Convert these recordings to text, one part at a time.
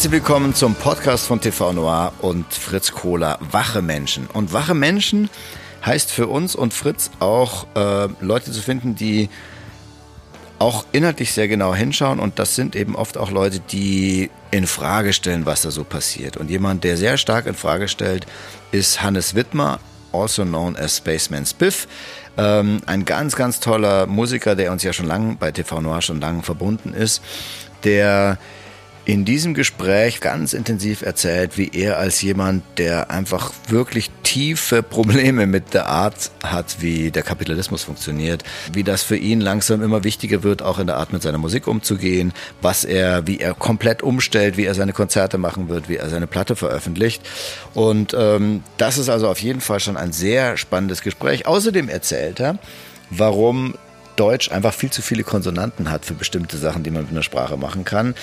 Herzlich willkommen zum Podcast von TV Noir und Fritz Kohler, Wache Menschen. Und Wache Menschen heißt für uns und Fritz auch äh, Leute zu finden, die auch inhaltlich sehr genau hinschauen und das sind eben oft auch Leute, die in Frage stellen, was da so passiert. Und jemand, der sehr stark in Frage stellt, ist Hannes Wittmer, also known as Spaceman Spiff. Ähm, ein ganz, ganz toller Musiker, der uns ja schon lange bei TV Noir schon lange verbunden ist, der in diesem Gespräch ganz intensiv erzählt, wie er als jemand, der einfach wirklich tiefe Probleme mit der Art hat, wie der Kapitalismus funktioniert, wie das für ihn langsam immer wichtiger wird, auch in der Art mit seiner Musik umzugehen, was er, wie er komplett umstellt, wie er seine Konzerte machen wird, wie er seine Platte veröffentlicht. Und ähm, das ist also auf jeden Fall schon ein sehr spannendes Gespräch. Außerdem erzählt er, warum Deutsch einfach viel zu viele Konsonanten hat für bestimmte Sachen, die man mit einer Sprache machen kann.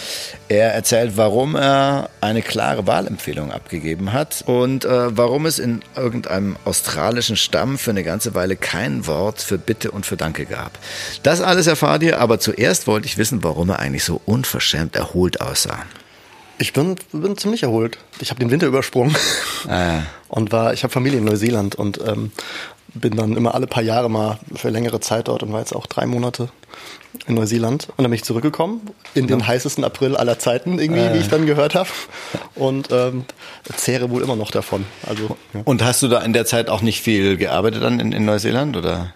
Er erzählt, warum er eine klare Wahlempfehlung abgegeben hat und äh, warum es in irgendeinem australischen Stamm für eine ganze Weile kein Wort für Bitte und für Danke gab. Das alles erfahrt ihr, aber zuerst wollte ich wissen, warum er eigentlich so unverschämt erholt aussah. Ich bin, bin ziemlich erholt. Ich habe den Winter übersprungen ah. und war, ich habe Familie in Neuseeland und ähm, bin dann immer alle paar Jahre mal für längere Zeit dort und war jetzt auch drei Monate in Neuseeland. Und dann bin ich zurückgekommen in den ja. heißesten April aller Zeiten, irgendwie, äh. wie ich dann gehört habe. Und ähm, zehre wohl immer noch davon. Also, ja. Und hast du da in der Zeit auch nicht viel gearbeitet dann in, in Neuseeland oder?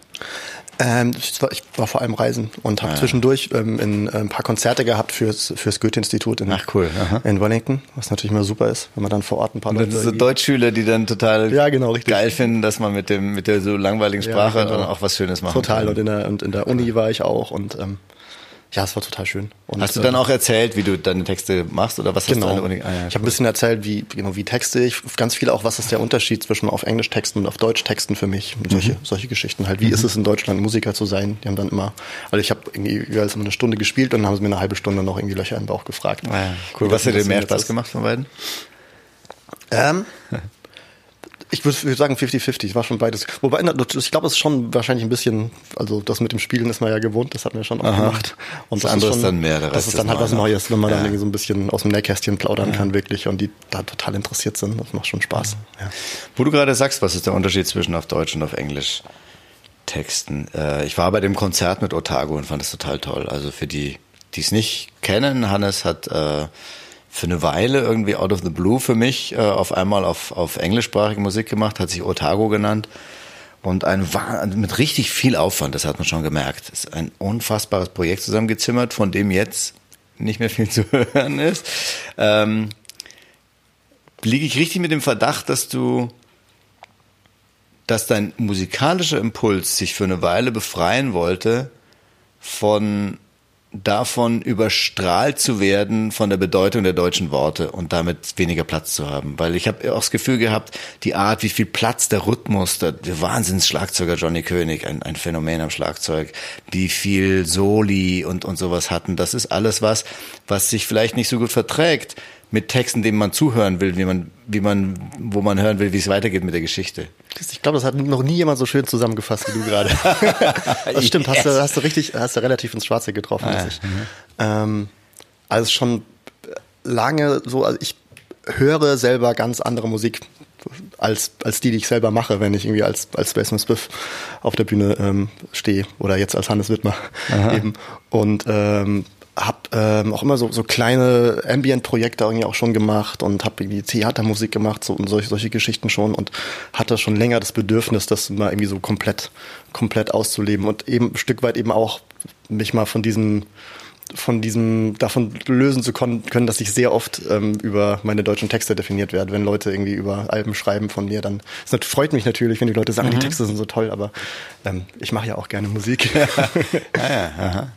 Ähm, ich, war, vor allem reisen und habe ah, zwischendurch ähm, in, äh, ein paar Konzerte gehabt fürs, fürs Goethe-Institut in, cool. in Wellington, was natürlich immer super ist, wenn man dann vor Ort ein paar Leute. So Deutschschüler, die dann total ja, genau, geil finden, dass man mit dem mit der so langweiligen Sprache ja, genau. dann auch was Schönes machen total. kann. Und in der, und in der Uni war ich auch und ähm, ja, es war total schön. Und, Hast du dann äh, auch erzählt, wie du deine Texte machst oder was genau. hast du Uni? Ah, ja, ich habe ein bisschen erzählt, wie genau wie texte ich, ganz viel auch, was ist der Unterschied zwischen auf Englisch Texten und auf Deutsch Texten für mich, und solche mhm. solche Geschichten halt. Wie mhm. ist es in Deutschland Musiker zu sein? Die haben dann immer, also ich habe irgendwie jeweils immer eine Stunde gespielt und dann haben sie mir eine halbe Stunde noch irgendwie Löcher im Bauch gefragt. Ah, ja. Cool. Was hat dir mehr Spaß gemacht von beiden? Ähm, Ich würde sagen 50-50, war schon beides. Wobei, ich glaube, es ist schon wahrscheinlich ein bisschen, also das mit dem Spielen ist man ja gewohnt, das hat man ja schon auch Aha. gemacht. Und das, das andere ist, schon, dann mehr. Das ist dann halt was Neues, wenn man ja. dann irgendwie so ein bisschen aus dem Nähkästchen plaudern ja. kann, wirklich, und die da total interessiert sind. Das macht schon Spaß. Ja. Wo du gerade sagst, was ist der Unterschied zwischen auf Deutsch und auf Englisch Texten? Äh, ich war bei dem Konzert mit Otago und fand das total toll. Also für die, die es nicht kennen, Hannes hat äh, für eine Weile irgendwie out of the blue für mich äh, auf einmal auf, auf englischsprachige Musik gemacht, hat sich Otago genannt. Und ein mit richtig viel Aufwand, das hat man schon gemerkt. Ist ein unfassbares Projekt zusammengezimmert, von dem jetzt nicht mehr viel zu hören ist. Ähm, liege ich richtig mit dem Verdacht, dass du, dass dein musikalischer Impuls sich für eine Weile befreien wollte von davon überstrahlt zu werden von der Bedeutung der deutschen Worte und damit weniger Platz zu haben. Weil ich habe auch das Gefühl gehabt, die Art, wie viel Platz der Rhythmus, der, der Wahnsinns-Schlagzeuger Johnny König, ein, ein Phänomen am Schlagzeug, wie viel Soli und, und sowas hatten, das ist alles was, was sich vielleicht nicht so gut verträgt mit Texten, denen man zuhören will, wie man, wie man, wo man hören will, wie es weitergeht mit der Geschichte. Ich glaube, das hat noch nie jemand so schön zusammengefasst wie du gerade. das stimmt, yes. hast du, hast du richtig, hast du relativ ins Schwarze getroffen. Ah, ich. Mhm. Ähm, also schon lange so, also ich höre selber ganz andere Musik als, als die, die ich selber mache, wenn ich irgendwie als, als Spaceman Spiff auf der Bühne ähm, stehe oder jetzt als Hannes Wittmer Aha. eben. Und ähm, habe ähm, auch immer so, so kleine Ambient-Projekte irgendwie auch schon gemacht und habe irgendwie Theatermusik gemacht so, und solche, solche Geschichten schon und hatte schon länger das Bedürfnis, das mal irgendwie so komplett, komplett auszuleben und eben ein Stück weit eben auch mich mal von diesem von diesem davon lösen zu können, dass ich sehr oft ähm, über meine deutschen Texte definiert werde, wenn Leute irgendwie über Alben schreiben von mir, dann es freut mich natürlich, wenn die Leute sagen, mhm. die Texte sind so toll, aber ähm, ich mache ja auch gerne Musik. ja, ja, aha.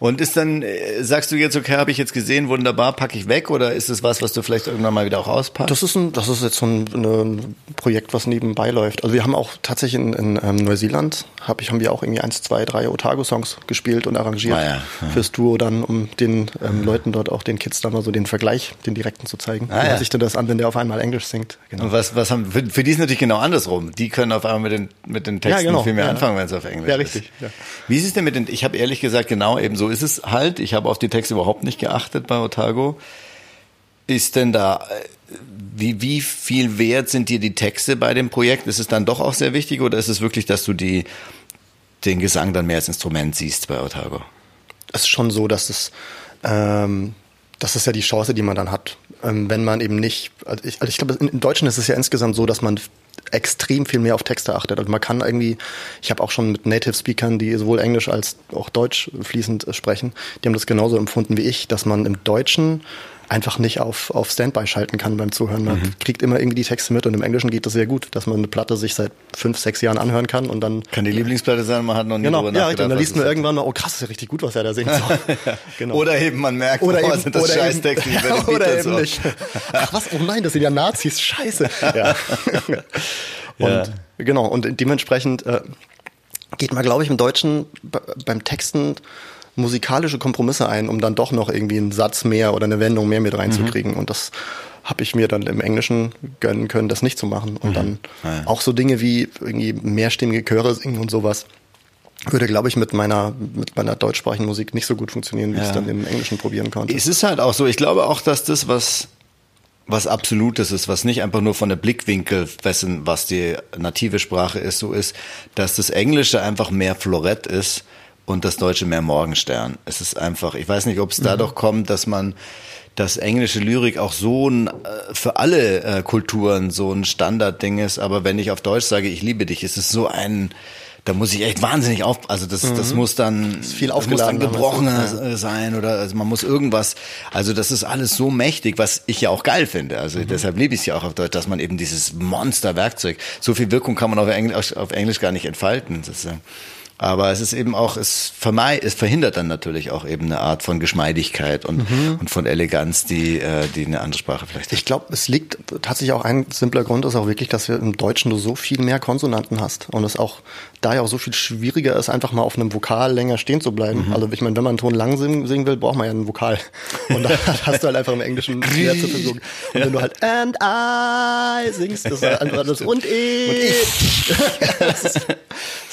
Und ist dann, äh, sagst du jetzt, okay, habe ich jetzt gesehen, wunderbar, packe ich weg oder ist es was, was du vielleicht irgendwann mal wieder auch auspackst? Das ist, ein, das ist jetzt so ein, ein Projekt, was nebenbei läuft. Also wir haben auch tatsächlich in, in ähm, Neuseeland, hab ich, haben wir auch irgendwie eins, zwei, drei Otago-Songs gespielt und arrangiert ah, ja, ja. fürs Duo dann, um den ähm, Leuten dort auch, den Kids dann mal so den Vergleich, den direkten zu zeigen. Ah, Wie ja. sich denn das an, wenn der auf einmal Englisch singt. Genau. Und was, was haben, für, für die ist natürlich genau andersrum. Die können auf einmal mit den, mit den Texten ja, genau. viel mehr anfangen, wenn es auf Englisch ist. Ja, richtig. Ist. Wie ist es denn mit den, ich habe ehrlich gesagt genau eben so ist es halt. Ich habe auf die Texte überhaupt nicht geachtet bei Otago. ist denn da, äh, wie, wie viel wert sind dir die Texte bei dem Projekt? Ist es dann doch auch sehr wichtig oder ist es wirklich, dass du die, den Gesang dann mehr als Instrument siehst bei Otago? Es ist schon so, dass es, ähm, das ist ja die Chance, die man dann hat, ähm, wenn man eben nicht, also ich, also ich glaube, im Deutschen ist es ja insgesamt so, dass man extrem viel mehr auf Texte achtet. Also man kann irgendwie, ich habe auch schon mit Native Speakern, die sowohl Englisch als auch Deutsch fließend sprechen, die haben das genauso empfunden wie ich, dass man im Deutschen einfach nicht auf, auf Standby schalten kann beim Zuhören. Man mhm. kriegt immer irgendwie die Texte mit und im Englischen geht das sehr gut, dass man eine Platte sich seit fünf, sechs Jahren anhören kann und dann. Kann die Lieblingsplatte sein, man hat noch nie genau, drüber ja, nachgedacht. Und dann liest man irgendwann mal, oh krass, ist ja richtig gut, was er da singt. So. genau. Oder eben man merkt, oder oh, eben, sind das oder Scheißtexte eben, ja, Oder eben nicht. Ach was, oh nein, das sind ja Nazis, scheiße. Ja. und ja. genau, und dementsprechend äh, geht man, glaube ich, im Deutschen beim Texten musikalische Kompromisse ein, um dann doch noch irgendwie einen Satz mehr oder eine Wendung mehr mit reinzukriegen. Mhm. Und das habe ich mir dann im Englischen gönnen können, das nicht zu machen. Und mhm. dann ja. auch so Dinge wie irgendwie mehrstimmige Chöre singen und sowas würde, glaube ich, mit meiner, mit meiner deutschsprachigen Musik nicht so gut funktionieren, wie ja. ich es dann im Englischen probieren konnte. Es ist halt auch so, ich glaube auch, dass das, was, was Absolutes ist, was nicht einfach nur von der Blickwinkel dessen, was die native Sprache ist, so ist, dass das Englische einfach mehr Florett ist und das Deutsche mehr Morgenstern. Es ist einfach, ich weiß nicht, ob es mhm. dadurch kommt, dass man dass englische Lyrik auch so ein, äh, für alle äh, Kulturen so ein Standardding ist, aber wenn ich auf Deutsch sage, ich liebe dich, ist es so ein, da muss ich echt wahnsinnig auf, also das, mhm. das muss dann, das viel das muss gebrochener ja. sein oder also man muss irgendwas, also das ist alles so mächtig, was ich ja auch geil finde. Also mhm. deshalb liebe ich es ja auch auf Deutsch, dass man eben dieses Monsterwerkzeug, so viel Wirkung kann man auf Englisch, auf Englisch gar nicht entfalten. sozusagen. Aber es ist eben auch, es, vermeid, es verhindert dann natürlich auch eben eine Art von Geschmeidigkeit und, mhm. und von Eleganz, die, äh, die eine andere Sprache vielleicht hat. Ich glaube, es liegt tatsächlich auch ein simpler Grund ist auch wirklich, dass wir im Deutschen du so viel mehr Konsonanten hast und es auch da ja auch so viel schwieriger ist, einfach mal auf einem Vokal länger stehen zu bleiben. Mhm. Also ich meine, wenn man einen Ton lang singen, singen will, braucht man ja einen Vokal. Und da hast du halt einfach im Englischen mehr zur Verfügung. Und wenn du halt and I singst, das ist halt einfach das und ich. Und ich. das ist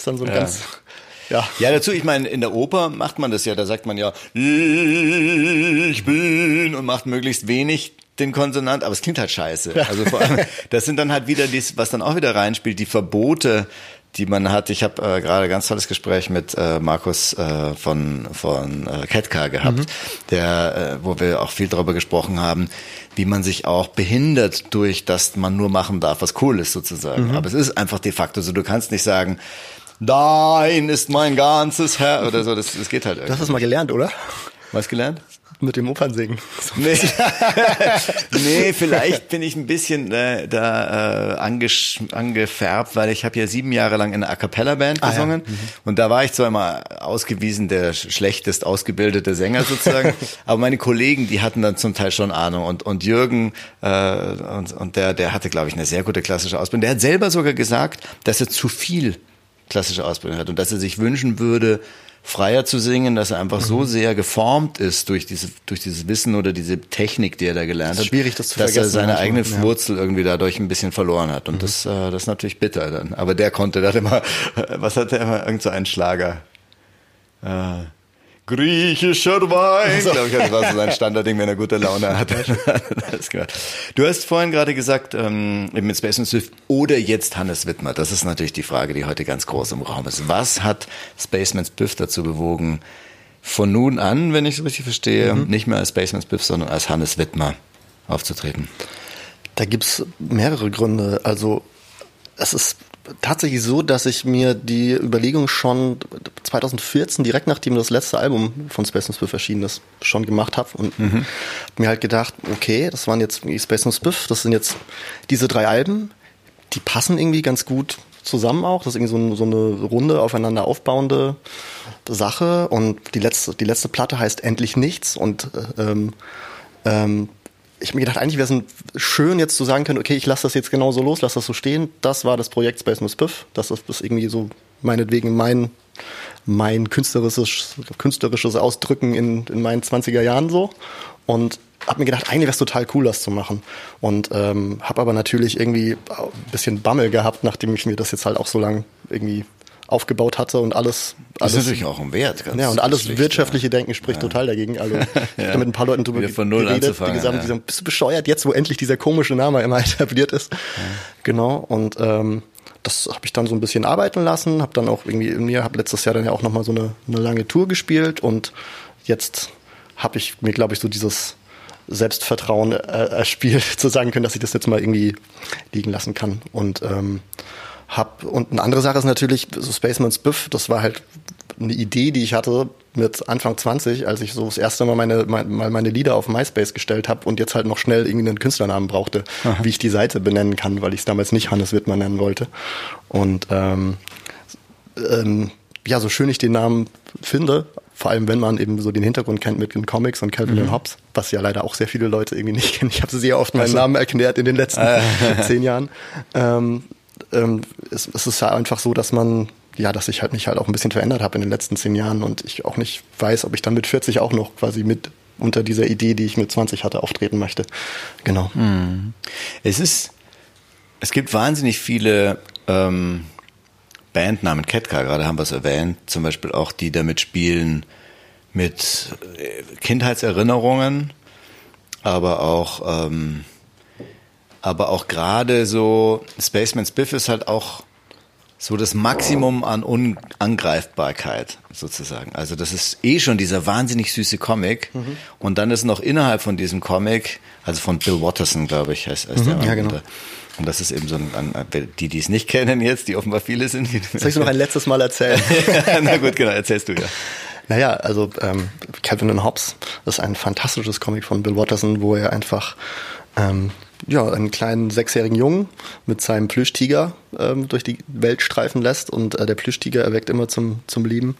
dann so ein ja. ganz ja. ja, dazu, ich meine, in der Oper macht man das ja, da sagt man ja, ich bin und macht möglichst wenig den Konsonant, aber es klingt halt scheiße. Also vor allem, das sind dann halt wieder dies, was dann auch wieder reinspielt, die Verbote, die man hat. Ich habe äh, gerade ganz tolles Gespräch mit äh, Markus äh, von von äh, Ketka gehabt, mhm. der, äh, wo wir auch viel darüber gesprochen haben, wie man sich auch behindert durch, dass man nur machen darf, was cool ist sozusagen. Mhm. Aber es ist einfach de facto so. Du kannst nicht sagen, Dein ist mein ganzes Herr oder so. Das, das geht halt. Irgendwie. Du hast das mal gelernt, oder? Was gelernt? Mit dem Opernsingen. Nee. nee, vielleicht bin ich ein bisschen äh, da äh, angefärbt, weil ich habe ja sieben Jahre lang in einer A Cappella Band gesungen ah, ja. mhm. und da war ich zwar immer ausgewiesen der schlechtest ausgebildete Sänger sozusagen, aber meine Kollegen, die hatten dann zum Teil schon Ahnung und und Jürgen äh, und, und der der hatte glaube ich eine sehr gute klassische Ausbildung. Der hat selber sogar gesagt, dass er zu viel klassische Ausbildung hat und dass er sich wünschen würde, freier zu singen, dass er einfach mhm. so sehr geformt ist durch diese durch dieses Wissen oder diese Technik, die er da gelernt hat, schwierig, das zu dass er seine eigene ja. Wurzel irgendwie dadurch ein bisschen verloren hat und mhm. das äh, das ist natürlich bitter dann. Aber der konnte, der hat immer, was hat der immer irgend so einen Schlager. Äh, Griechischer Wein. Also. Glaube ich, das war so sein Standardding, wenn er gute Laune hat. du hast vorhin gerade gesagt, ähm, mit Space and Swift oder jetzt Hannes Wittmer. Das ist natürlich die Frage, die heute ganz groß im Raum ist. Was hat Spaceman Spiff dazu bewogen, von nun an, wenn ich es richtig verstehe, mhm. nicht mehr als Spaceman Spiff, sondern als Hannes Wittmer aufzutreten? Da gibt's mehrere Gründe. Also es ist tatsächlich so, dass ich mir die Überlegung schon 2014, direkt nachdem das letzte Album von Space and Spiff erschienen ist, schon gemacht habe und mhm. mir halt gedacht, okay, das waren jetzt Space and Spiff, das sind jetzt diese drei Alben, die passen irgendwie ganz gut zusammen auch. Das ist irgendwie so, so eine runde, aufeinander aufbauende Sache. Und die letzte, die letzte Platte heißt Endlich Nichts und ähm, ähm, ich mir gedacht, eigentlich wäre es schön, jetzt zu sagen können, okay, ich lasse das jetzt genauso los, lasse das so stehen. Das war das Projekt Space Miss Piff. Das ist, das irgendwie so meinetwegen mein, mein künstlerisches, künstlerisches Ausdrücken in, in meinen 20er Jahren so. Und habe mir gedacht, eigentlich wäre es total cool, das zu machen. Und ähm, habe aber natürlich irgendwie ein bisschen Bammel gehabt, nachdem ich mir das jetzt halt auch so lang irgendwie aufgebaut hatte und alles. Das alles, ist natürlich auch ein Wert. Ganz ja, und alles wirtschaftliche Denken spricht ja. total dagegen. Also ich habe mit ein paar Leuten drüber von null geredet, die gesagt, ja. die sagen, bist du bescheuert jetzt, wo endlich dieser komische Name immer etabliert ist. Ja. Genau, und ähm, das habe ich dann so ein bisschen arbeiten lassen, habe dann auch irgendwie in mir, habe letztes Jahr dann ja auch nochmal so eine, eine lange Tour gespielt und jetzt habe ich mir, glaube ich, so dieses Selbstvertrauen äh, erspielt, zu sagen können, dass ich das jetzt mal irgendwie liegen lassen kann. Und ähm, hab und eine andere Sache ist natürlich so Spaceman's Biff. Das war halt eine Idee, die ich hatte mit Anfang 20, als ich so das erste Mal meine, mal meine Lieder auf MySpace gestellt habe und jetzt halt noch schnell irgendwie einen Künstlernamen brauchte, Aha. wie ich die Seite benennen kann, weil ich es damals nicht Hannes Wittmann nennen wollte. Und ähm, ähm, ja, so schön ich den Namen finde, vor allem wenn man eben so den Hintergrund kennt mit den Comics und Calvin mhm. und Hobbes, was ja leider auch sehr viele Leute irgendwie nicht kennen. Ich habe sehr oft meinen also. Namen erklärt in den letzten ah. zehn Jahren. Ähm, ähm, es, es ist ja einfach so, dass man ja, dass ich halt mich halt auch ein bisschen verändert habe in den letzten zehn Jahren und ich auch nicht weiß, ob ich dann mit 40 auch noch quasi mit unter dieser Idee, die ich mit 20 hatte, auftreten möchte. Genau. Mhm. Es ist, es gibt wahnsinnig viele ähm, Bandnamen, Ketka, gerade haben wir es erwähnt, zum Beispiel auch die damit spielen mit äh, Kindheitserinnerungen, aber auch, ähm, aber auch gerade so, Spaceman's Biff ist halt auch so das Maximum an Unangreifbarkeit sozusagen. Also das ist eh schon dieser wahnsinnig süße Comic mhm. und dann ist noch innerhalb von diesem Comic, also von Bill Watterson, glaube ich, heißt, heißt mhm, der ja, genau. Und das ist eben so ein, ein die, die es nicht kennen jetzt, die offenbar viele sind. Soll ich noch ein letztes Mal erzählen? Na gut, genau, erzählst du ja. Naja, also ähm, Calvin and Hobbes ist ein fantastisches Comic von Bill Watterson, wo er einfach ähm, ja, einen kleinen sechsjährigen Jungen mit seinem Plüschtiger ähm, durch die Welt streifen lässt. Und äh, der Plüschtiger erweckt immer zum, zum Leben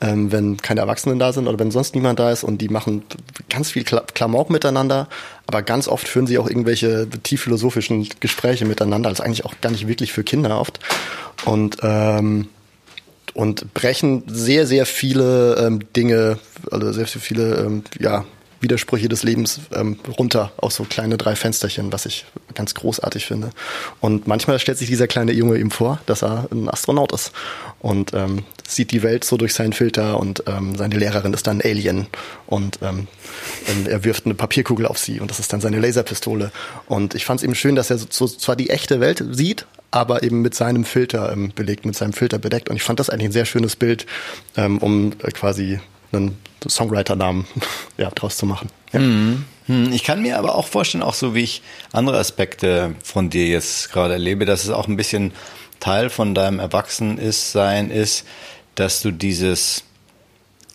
ähm, wenn keine Erwachsenen da sind oder wenn sonst niemand da ist. Und die machen ganz viel Klamauk miteinander, aber ganz oft führen sie auch irgendwelche tief philosophischen Gespräche miteinander, also eigentlich auch gar nicht wirklich für Kinder oft. Und ähm, und brechen sehr sehr viele ähm, Dinge, also sehr, sehr viele ähm, ja Widersprüche des Lebens ähm, runter auf so kleine drei Fensterchen, was ich ganz großartig finde. Und manchmal stellt sich dieser kleine Junge ihm vor, dass er ein Astronaut ist und ähm, sieht die Welt so durch seinen Filter und ähm, seine Lehrerin ist dann ein Alien und ähm, er wirft eine Papierkugel auf sie und das ist dann seine Laserpistole. Und ich fand es eben schön, dass er so, zwar die echte Welt sieht, aber eben mit seinem Filter ähm, belegt, mit seinem Filter bedeckt. Und ich fand das eigentlich ein sehr schönes Bild, ähm, um äh, quasi einen Songwriter-Namen ja, draus zu machen. Ja. Mhm. Hm, ich kann mir aber auch vorstellen, auch so wie ich andere Aspekte von dir jetzt gerade erlebe, dass es auch ein bisschen Teil von deinem Erwachsensein ist, dass du dieses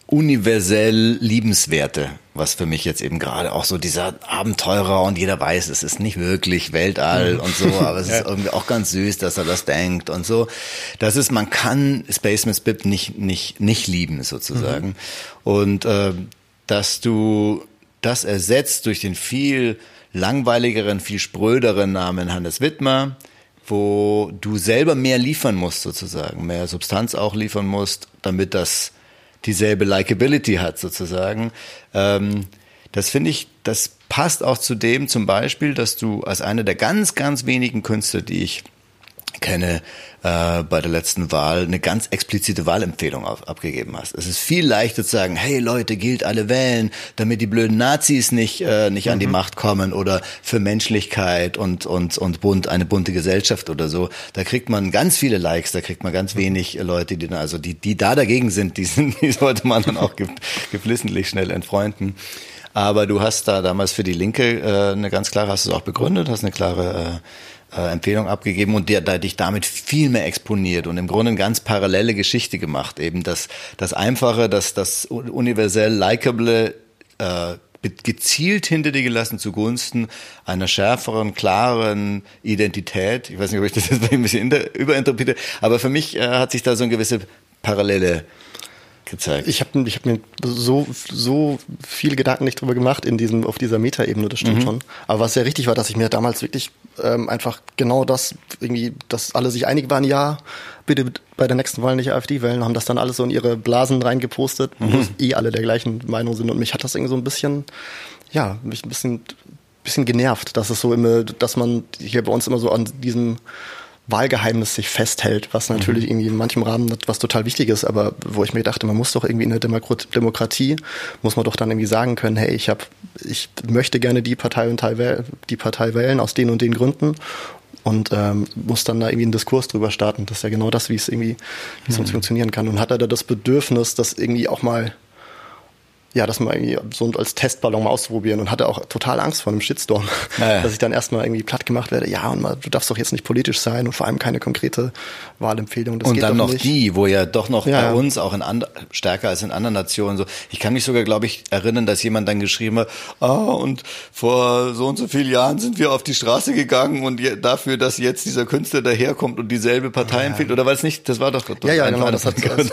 universell Liebenswerte, was für mich jetzt eben gerade auch so dieser Abenteurer und jeder weiß, es ist nicht wirklich Weltall mhm. und so, aber es ist irgendwie auch ganz süß, dass er das denkt und so. Das ist, man kann Spaceman's Bib nicht, nicht, nicht lieben sozusagen. Mhm. Und äh, dass du das ersetzt durch den viel langweiligeren, viel spröderen Namen Hannes Wittmer, wo du selber mehr liefern musst sozusagen, mehr Substanz auch liefern musst, damit das dieselbe Likability hat sozusagen. Ähm, das finde ich, das passt auch zu dem zum Beispiel, dass du als einer der ganz, ganz wenigen Künstler, die ich kenne, äh, bei der letzten Wahl eine ganz explizite Wahlempfehlung auf, abgegeben hast. Es ist viel leichter zu sagen, hey Leute, gilt alle wählen, damit die blöden Nazis nicht, äh, nicht mhm. an die mhm. Macht kommen oder für Menschlichkeit und, und, und bunt, eine bunte Gesellschaft oder so. Da kriegt man ganz viele Likes, da kriegt man ganz mhm. wenig Leute, die dann, also die, die da dagegen sind, die, sind, die sollte man dann auch geflissentlich schnell entfreunden. Aber du hast da damals für die Linke äh, eine ganz klare, hast du es auch begründet, hast eine klare äh, äh, Empfehlung abgegeben und der, der dich damit viel mehr exponiert und im Grunde eine ganz parallele Geschichte gemacht. Eben das, das Einfache, das, das universell likable, äh, gezielt hinter dir gelassen zugunsten einer schärferen, klaren Identität. Ich weiß nicht, ob ich das jetzt ein bisschen überinterpretiere, aber für mich äh, hat sich da so eine gewisse Parallele gezeigt. Ich habe ich hab mir so, so viele Gedanken nicht drüber gemacht in diesem, auf dieser Metaebene, das stimmt mhm. schon. Aber was sehr richtig war, dass ich mir damals wirklich ähm, einfach genau das, irgendwie, dass alle sich einig waren, ja, bitte bei der nächsten Wahl nicht AfD wählen, haben das dann alles so in ihre Blasen reingepostet, mhm. wo eh alle der gleichen Meinung sind. Und mich hat das irgendwie so ein bisschen, ja, mich ein bisschen, bisschen genervt, dass es so immer, dass man hier bei uns immer so an diesem Wahlgeheimnis sich festhält, was natürlich mhm. irgendwie in manchem Rahmen was total wichtig ist, aber wo ich mir dachte, man muss doch irgendwie in der Demokratie, muss man doch dann irgendwie sagen können, hey, ich habe, ich möchte gerne die Partei und Teil, die Partei wählen aus den und den Gründen und ähm, muss dann da irgendwie einen Diskurs drüber starten. Das ist ja genau das, wie es irgendwie, mhm. funktionieren kann. Und hat er da das Bedürfnis, das irgendwie auch mal ja, das mal irgendwie so als Testballon mal auszuprobieren und hatte auch total Angst vor einem Shitstorm, ja, ja. dass ich dann erstmal irgendwie platt gemacht werde. Ja, und mal, du darfst doch jetzt nicht politisch sein und vor allem keine konkrete Wahlempfehlung. Das und dann noch nicht. die, wo ja doch noch ja, bei uns auch in and stärker als in anderen Nationen so. Ich kann mich sogar, glaube ich, erinnern, dass jemand dann geschrieben hat, ah, und vor so und so vielen Jahren sind wir auf die Straße gegangen und dafür, dass jetzt dieser Künstler daherkommt und dieselbe Partei empfiehlt, oder war es nicht, das war doch, doch ja, ja, genau, das hat, das,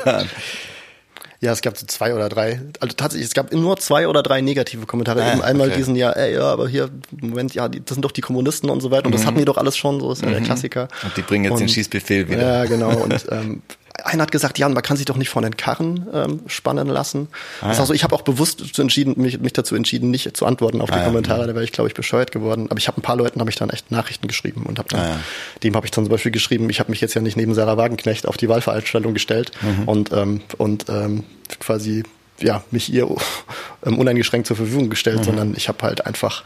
ja, es gab so zwei oder drei. Also tatsächlich, es gab nur zwei oder drei negative Kommentare. Ah, Eben einmal okay. diesen, ja, ey, ja, aber hier, Moment, ja, die, das sind doch die Kommunisten und so weiter. Und mhm. das hatten die doch alles schon, so ist ja mhm. der Klassiker. Und die bringen jetzt und, den Schießbefehl wieder. Ja, genau. Und ähm, einer hat gesagt, ja, man kann sich doch nicht von den Karren ähm, spannen lassen. Ah, ist also, ich habe auch bewusst entschieden, mich, mich dazu entschieden, nicht zu antworten auf die ah, Kommentare, ja. da wäre ich, glaube ich, bescheuert geworden. Aber ich habe ein paar Leuten habe ich dann echt Nachrichten geschrieben und habe dann, ah, ja. dem habe ich dann zum Beispiel geschrieben, ich habe mich jetzt ja nicht neben Sarah Wagenknecht auf die Wahlveranstaltung gestellt mhm. und, ähm, und ähm, quasi ja, mich ihr ähm, uneingeschränkt zur Verfügung gestellt, mhm. sondern ich habe halt einfach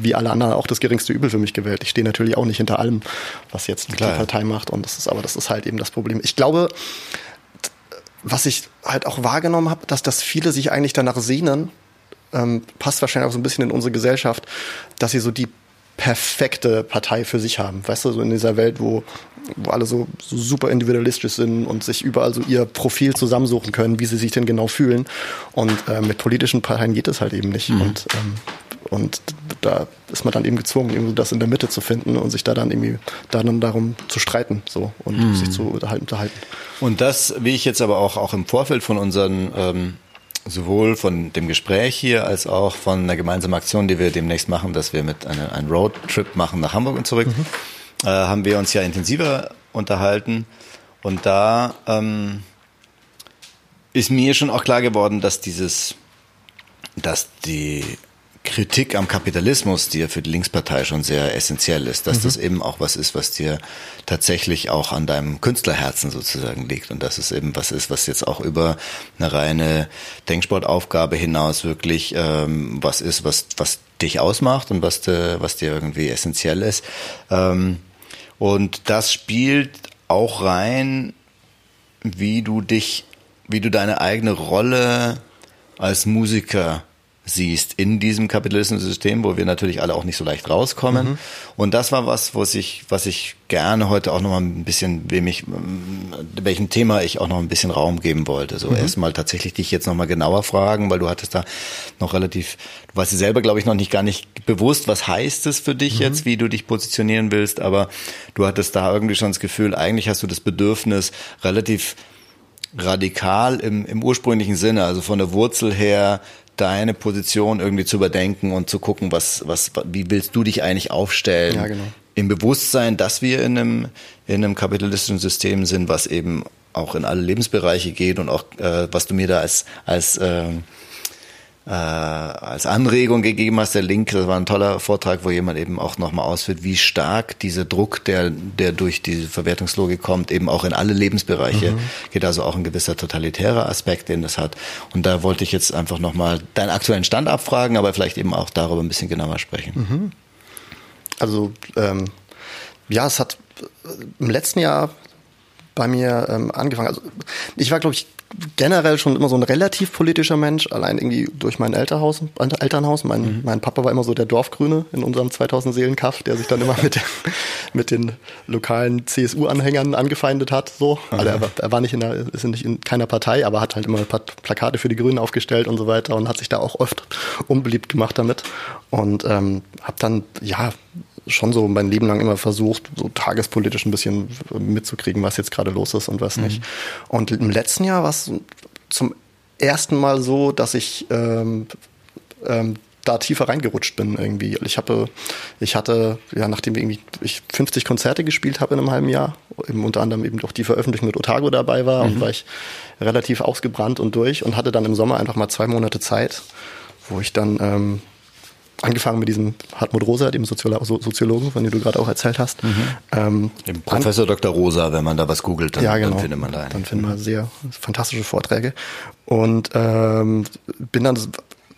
wie alle anderen auch das geringste Übel für mich gewählt. Ich stehe natürlich auch nicht hinter allem, was jetzt Klar, die Partei macht. Und das ist, aber das ist halt eben das Problem. Ich glaube, was ich halt auch wahrgenommen habe, dass das viele sich eigentlich danach sehnen, ähm, passt wahrscheinlich auch so ein bisschen in unsere Gesellschaft, dass sie so die perfekte Partei für sich haben. Weißt du, so in dieser Welt, wo, wo alle so, so super individualistisch sind und sich überall so ihr Profil zusammensuchen können, wie sie sich denn genau fühlen. Und äh, mit politischen Parteien geht es halt eben nicht. Mhm. Und ähm, und da ist man dann eben gezwungen, irgendwie das in der Mitte zu finden und sich da dann irgendwie da dann darum zu streiten so und mhm. sich zu unterhalten, unterhalten. Und das, wie ich jetzt aber auch, auch im Vorfeld von unseren ähm, sowohl von dem Gespräch hier als auch von einer gemeinsamen Aktion, die wir demnächst machen, dass wir mit einem Roadtrip machen nach Hamburg und zurück, mhm. äh, haben wir uns ja intensiver unterhalten. Und da ähm, ist mir schon auch klar geworden, dass dieses, dass die Kritik am Kapitalismus, die ja für die Linkspartei schon sehr essentiell ist, dass mhm. das eben auch was ist, was dir tatsächlich auch an deinem Künstlerherzen sozusagen liegt und dass es eben was ist, was jetzt auch über eine reine Denksportaufgabe hinaus wirklich ähm, was ist, was, was dich ausmacht und was, de, was dir irgendwie essentiell ist. Ähm, und das spielt auch rein, wie du dich, wie du deine eigene Rolle als Musiker siehst in diesem kapitalistischen System, wo wir natürlich alle auch nicht so leicht rauskommen. Mhm. Und das war was, was ich, was ich gerne heute auch noch mal ein bisschen, wem ich, welchem Thema ich auch noch ein bisschen Raum geben wollte. So mhm. erstmal tatsächlich dich jetzt noch mal genauer fragen, weil du hattest da noch relativ, du warst dir selber, glaube ich, noch nicht gar nicht bewusst, was heißt es für dich mhm. jetzt, wie du dich positionieren willst, aber du hattest da irgendwie schon das Gefühl, eigentlich hast du das Bedürfnis, relativ radikal im, im ursprünglichen Sinne, also von der Wurzel her deine Position irgendwie zu überdenken und zu gucken, was, was, wie willst du dich eigentlich aufstellen? Ja, genau. Im Bewusstsein, dass wir in einem, in einem kapitalistischen System sind, was eben auch in alle Lebensbereiche geht und auch, äh, was du mir da als, als, äh, äh, als Anregung gegeben hast, der Link, das war ein toller Vortrag, wo jemand eben auch nochmal ausführt, wie stark dieser Druck, der, der durch diese Verwertungslogik kommt, eben auch in alle Lebensbereiche mhm. geht, also auch ein gewisser totalitärer Aspekt, den das hat. Und da wollte ich jetzt einfach nochmal deinen aktuellen Stand abfragen, aber vielleicht eben auch darüber ein bisschen genauer sprechen. Mhm. Also, ähm, ja, es hat im letzten Jahr bei mir ähm, angefangen. Also ich war, glaube ich, generell schon immer so ein relativ politischer Mensch, allein irgendwie durch mein Elternhaus. Elternhaus. Mein, mhm. mein Papa war immer so der Dorfgrüne in unserem 2000 Seelenkaff, der sich dann immer mit, den, mit den lokalen CSU-Anhängern angefeindet hat. So. Also er, er, war nicht in der, ist nicht in keiner Partei, aber hat halt immer Plakate für die Grünen aufgestellt und so weiter und hat sich da auch oft unbeliebt gemacht damit. Und ähm, habe dann, ja, schon so mein Leben lang immer versucht, so tagespolitisch ein bisschen mitzukriegen, was jetzt gerade los ist und was mhm. nicht. Und im letzten Jahr war es zum ersten Mal so, dass ich ähm, ähm, da tiefer reingerutscht bin irgendwie. Ich habe, ich hatte, ja, nachdem irgendwie ich 50 Konzerte gespielt habe in einem halben Jahr, eben unter anderem eben doch die Veröffentlichung mit Otago dabei war mhm. und war ich relativ ausgebrannt und durch und hatte dann im Sommer einfach mal zwei Monate Zeit, wo ich dann ähm, angefangen mit diesem Hartmut Rosa, dem Soziolo Soziologen, von dem du gerade auch erzählt hast. Mhm. Ähm, dem Professor Dr. Rosa, wenn man da was googelt, dann, ja, genau. dann findet man da einen. Dann findet man sehr fantastische Vorträge. Und ähm, bin dann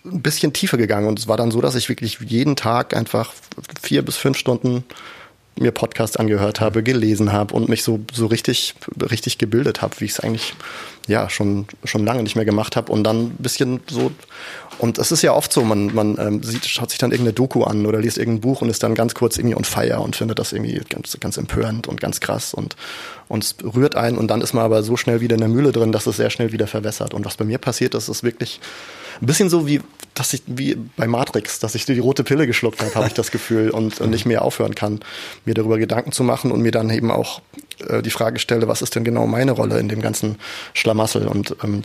ein bisschen tiefer gegangen und es war dann so, dass ich wirklich jeden Tag einfach vier bis fünf Stunden mir Podcasts angehört habe, gelesen habe und mich so so richtig richtig gebildet habe, wie ich es eigentlich ja schon schon lange nicht mehr gemacht habe und dann ein bisschen so und es ist ja oft so, man man ähm, sieht schaut sich dann irgendeine Doku an oder liest irgendein Buch und ist dann ganz kurz irgendwie on fire und findet das irgendwie ganz ganz empörend und ganz krass und und es rührt einen und dann ist man aber so schnell wieder in der Mühle drin, dass es sehr schnell wieder verwässert. Und was bei mir passiert ist, ist wirklich ein bisschen so wie, dass ich, wie bei Matrix, dass ich die rote Pille geschluckt habe, habe ich das Gefühl und, und nicht mehr aufhören kann, mir darüber Gedanken zu machen und mir dann eben auch äh, die Frage stelle, was ist denn genau meine Rolle in dem ganzen Schlamassel und ähm,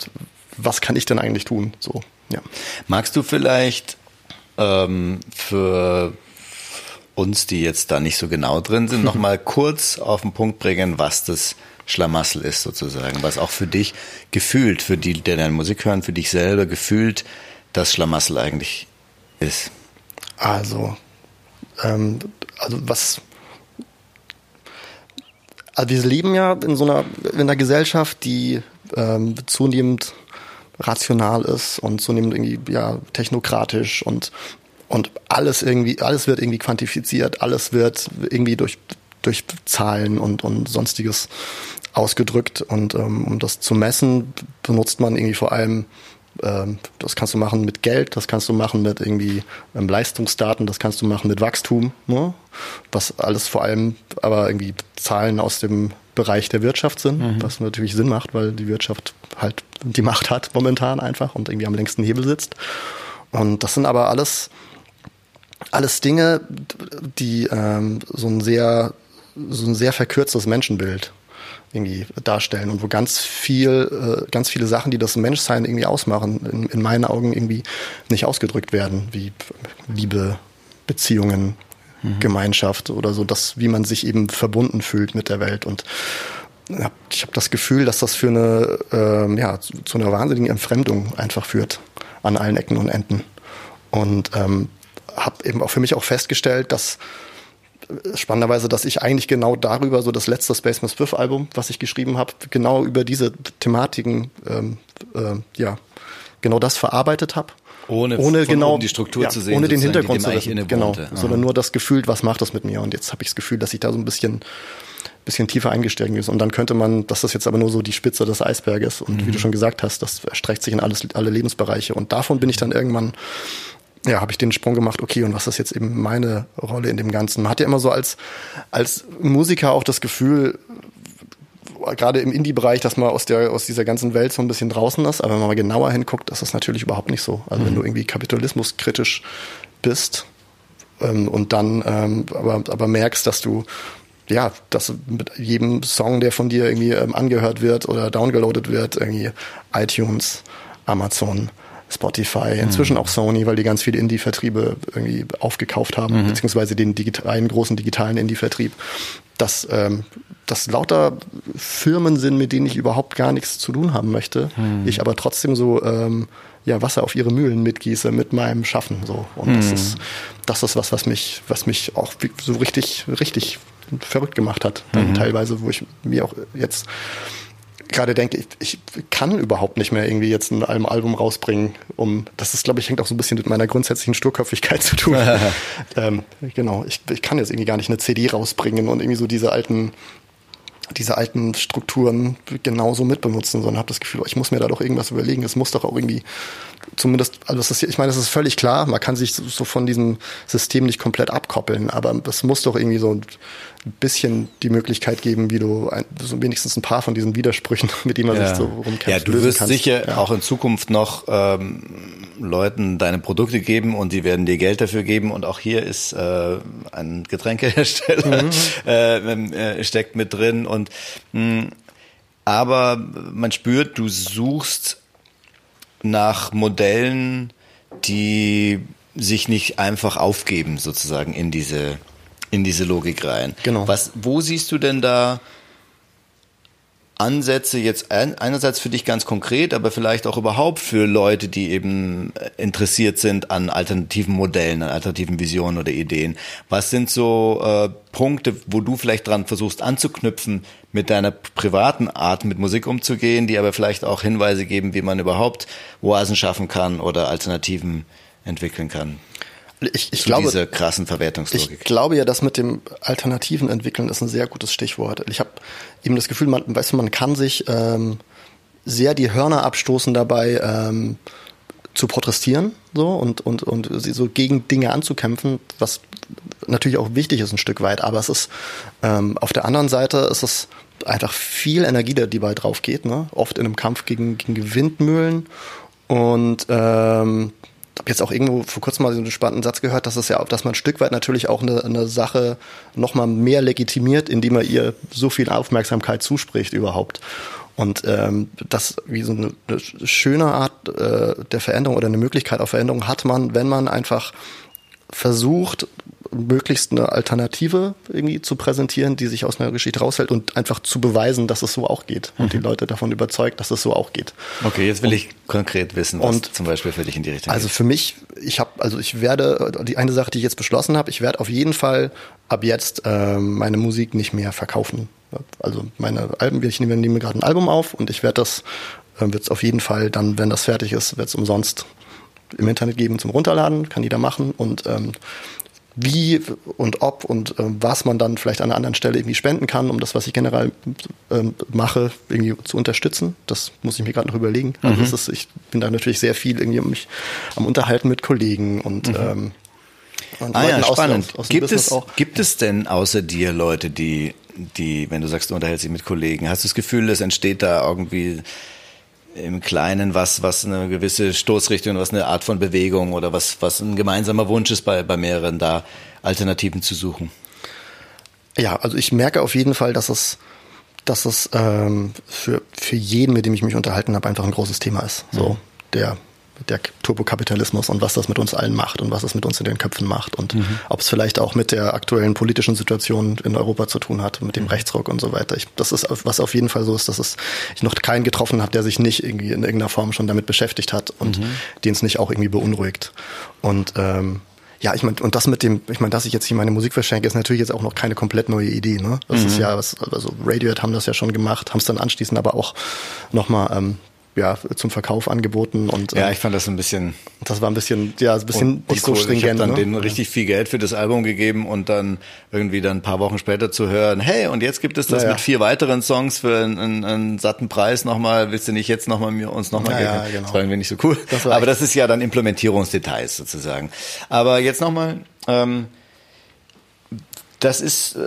was kann ich denn eigentlich tun? So, ja. Magst du vielleicht ähm, für uns, die jetzt da nicht so genau drin sind, nochmal kurz auf den Punkt bringen, was das Schlamassel ist sozusagen, was auch für dich gefühlt, für die, der deine Musik hören, für dich selber gefühlt das Schlamassel eigentlich ist. Also, ähm, also was, also wir leben ja in so einer, in einer Gesellschaft, die ähm, zunehmend rational ist und zunehmend irgendwie ja technokratisch und und alles irgendwie alles wird irgendwie quantifiziert, alles wird irgendwie durch durch Zahlen und und sonstiges ausgedrückt. Und ähm, um das zu messen, benutzt man irgendwie vor allem, ähm, das kannst du machen mit Geld, das kannst du machen mit irgendwie ähm, Leistungsdaten, das kannst du machen mit Wachstum, ne? was alles vor allem aber irgendwie Zahlen aus dem Bereich der Wirtschaft sind, mhm. was natürlich Sinn macht, weil die Wirtschaft halt die Macht hat momentan einfach und irgendwie am längsten Hebel sitzt. Und das sind aber alles alles Dinge, die ähm, so ein sehr so ein sehr verkürztes Menschenbild irgendwie darstellen und wo ganz viel, äh, ganz viele Sachen, die das Menschsein irgendwie ausmachen, in, in meinen Augen irgendwie nicht ausgedrückt werden, wie Liebe, Beziehungen, mhm. Gemeinschaft oder so, das, wie man sich eben verbunden fühlt mit der Welt und ich habe das Gefühl, dass das für eine, äh, ja, zu, zu einer wahnsinnigen Entfremdung einfach führt an allen Ecken und Enden. Und ähm, habe eben auch für mich auch festgestellt, dass spannenderweise, dass ich eigentlich genau darüber, so das letzte Spaceman Swift Album, was ich geschrieben habe, genau über diese Thematiken, ähm, äh, ja, genau das verarbeitet habe. Ohne, ohne genau die Struktur ja, zu sehen, ohne den Hintergrund zu wissen, genau, sondern nur das Gefühl, was macht das mit mir? Und jetzt habe ich das Gefühl, dass ich da so ein bisschen bisschen tiefer eingestiegen ist. Und dann könnte man, das ist jetzt aber nur so die Spitze des Eisberges. Und mhm. wie du schon gesagt hast, das erstreckt sich in alles, alle Lebensbereiche. Und davon bin ich dann irgendwann ja, habe ich den Sprung gemacht, okay, und was ist jetzt eben meine Rolle in dem Ganzen? Man hat ja immer so als, als Musiker auch das Gefühl, gerade im Indie-Bereich, dass man aus der aus dieser ganzen Welt so ein bisschen draußen ist. Aber wenn man mal genauer hinguckt, ist das natürlich überhaupt nicht so. Also mhm. wenn du irgendwie kapitalismuskritisch bist ähm, und dann ähm, aber, aber merkst, dass du ja, dass mit jedem Song, der von dir irgendwie ähm, angehört wird oder downgeloadet wird, irgendwie iTunes, Amazon, Spotify, inzwischen mhm. auch Sony, weil die ganz viele Indie-Vertriebe irgendwie aufgekauft haben, mhm. beziehungsweise den digitalen, großen digitalen Indie-Vertrieb, dass ähm, das lauter Firmen sind, mit denen ich überhaupt gar nichts zu tun haben möchte, mhm. ich aber trotzdem so ähm, ja, Wasser auf ihre Mühlen mitgieße mit meinem Schaffen. So. Und das mhm. ist das ist was, was mich, was mich auch so richtig, richtig verrückt gemacht hat. Dann mhm. teilweise, wo ich mir auch jetzt gerade denke, ich, ich kann überhaupt nicht mehr irgendwie jetzt ein Album rausbringen, um das ist, glaube ich, hängt auch so ein bisschen mit meiner grundsätzlichen Sturköpfigkeit zu tun. ähm, genau, ich, ich kann jetzt irgendwie gar nicht eine CD rausbringen und irgendwie so diese alten diese alten Strukturen genauso mitbenutzen, sondern habe das Gefühl, ich muss mir da doch irgendwas überlegen. Es muss doch auch irgendwie zumindest, also das ist, ich meine, das ist völlig klar, man kann sich so von diesem System nicht komplett abkoppeln, aber es muss doch irgendwie so ein bisschen die Möglichkeit geben, wie du ein, so wenigstens ein paar von diesen Widersprüchen, mit denen man ja. sich so rumkämpft, Ja, du wirst kannst. sicher ja. auch in Zukunft noch ähm, Leuten deine Produkte geben und die werden dir Geld dafür geben und auch hier ist äh, ein Getränkehersteller mhm. äh, äh, steckt mit drin und mh, aber man spürt, du suchst nach Modellen, die sich nicht einfach aufgeben sozusagen in diese in diese Logik rein. Genau. Was, wo siehst du denn da Ansätze jetzt einerseits für dich ganz konkret, aber vielleicht auch überhaupt für Leute, die eben äh, interessiert sind an alternativen Modellen, an alternativen Visionen oder Ideen? Was sind so äh, Punkte, wo du vielleicht dran versuchst anzuknüpfen, mit deiner privaten Art mit Musik umzugehen, die aber vielleicht auch Hinweise geben, wie man überhaupt Oasen schaffen kann oder Alternativen entwickeln kann? Ich, ich glaube, diese krassen Verwertungslogik. Ich glaube ja, dass mit dem Alternativen entwickeln ist ein sehr gutes Stichwort. Ich habe eben das Gefühl, man, weißt du, man kann sich ähm, sehr die Hörner abstoßen dabei, ähm, zu protestieren so und und und so gegen Dinge anzukämpfen, was natürlich auch wichtig ist ein Stück weit, aber es ist ähm, auf der anderen Seite ist es einfach viel Energie, die bei drauf geht, ne? oft in einem Kampf gegen, gegen Windmühlen und ähm, habe jetzt auch irgendwo vor kurzem mal so einen spannenden Satz gehört, dass es ja, dass man ein Stück weit natürlich auch eine, eine Sache nochmal mehr legitimiert, indem man ihr so viel Aufmerksamkeit zuspricht überhaupt. Und ähm, das wie so eine, eine schöne Art äh, der Veränderung oder eine Möglichkeit auf Veränderung hat man, wenn man einfach versucht, möglichst eine Alternative irgendwie zu präsentieren, die sich aus einer Geschichte raushält und einfach zu beweisen, dass es so auch geht und mhm. die Leute davon überzeugt, dass es so auch geht. Okay, jetzt will und, ich konkret wissen, was und, zum Beispiel für dich in die Richtung Also geht. für mich, ich habe, also ich werde, die eine Sache, die ich jetzt beschlossen habe, ich werde auf jeden Fall ab jetzt äh, meine Musik nicht mehr verkaufen. Also meine Alben, ich nehme, nehme gerade ein Album auf und ich werde das, äh, wird es auf jeden Fall dann, wenn das fertig ist, wird es umsonst im Internet geben zum Runterladen, kann jeder machen und ähm, wie und ob und äh, was man dann vielleicht an einer anderen Stelle irgendwie spenden kann, um das, was ich generell ähm, mache, irgendwie zu unterstützen. Das muss ich mir gerade noch überlegen. Also mhm. Also ist, ich bin da natürlich sehr viel irgendwie mich am Unterhalten mit Kollegen und, mhm. ähm, und ah, ja, spannend. Aus, aus gibt, es, auch. gibt es denn außer dir Leute, die, die, wenn du sagst, du unterhältst dich mit Kollegen, hast du das Gefühl, es entsteht da irgendwie im Kleinen was, was eine gewisse Stoßrichtung, was eine Art von Bewegung oder was, was ein gemeinsamer Wunsch ist bei, bei mehreren, da Alternativen zu suchen? Ja, also ich merke auf jeden Fall, dass es, dass es ähm, für, für jeden, mit dem ich mich unterhalten habe, einfach ein großes Thema ist. So, mhm. der der Turbokapitalismus und was das mit uns allen macht und was es mit uns in den Köpfen macht und mhm. ob es vielleicht auch mit der aktuellen politischen Situation in Europa zu tun hat, mit dem mhm. Rechtsruck und so weiter. Ich, das ist, was auf jeden Fall so ist, dass es, ich noch keinen getroffen habe, der sich nicht irgendwie in irgendeiner Form schon damit beschäftigt hat und mhm. den es nicht auch irgendwie beunruhigt. Und ähm, ja, ich meine, und das mit dem, ich meine, dass ich jetzt hier meine Musik verschenke, ist natürlich jetzt auch noch keine komplett neue Idee. Ne? Das mhm. ist ja, was, also Radiohead haben das ja schon gemacht, haben es dann anschließend aber auch nochmal ähm, ja, zum Verkauf angeboten und ja, ähm, ich fand das ein bisschen. Das war ein bisschen, ja, ein bisschen und, nicht so cool. stringent. Ich habe dann ne? denen richtig viel Geld für das Album gegeben und dann irgendwie dann ein paar Wochen später zu hören, hey, und jetzt gibt es das ja, mit vier weiteren Songs für einen, einen, einen satten Preis nochmal. Willst du nicht jetzt nochmal mir uns nochmal ja, geben? Ja, genau. Das war irgendwie nicht so cool. Das Aber das ist ja dann Implementierungsdetails sozusagen. Aber jetzt nochmal, ähm, das ist äh,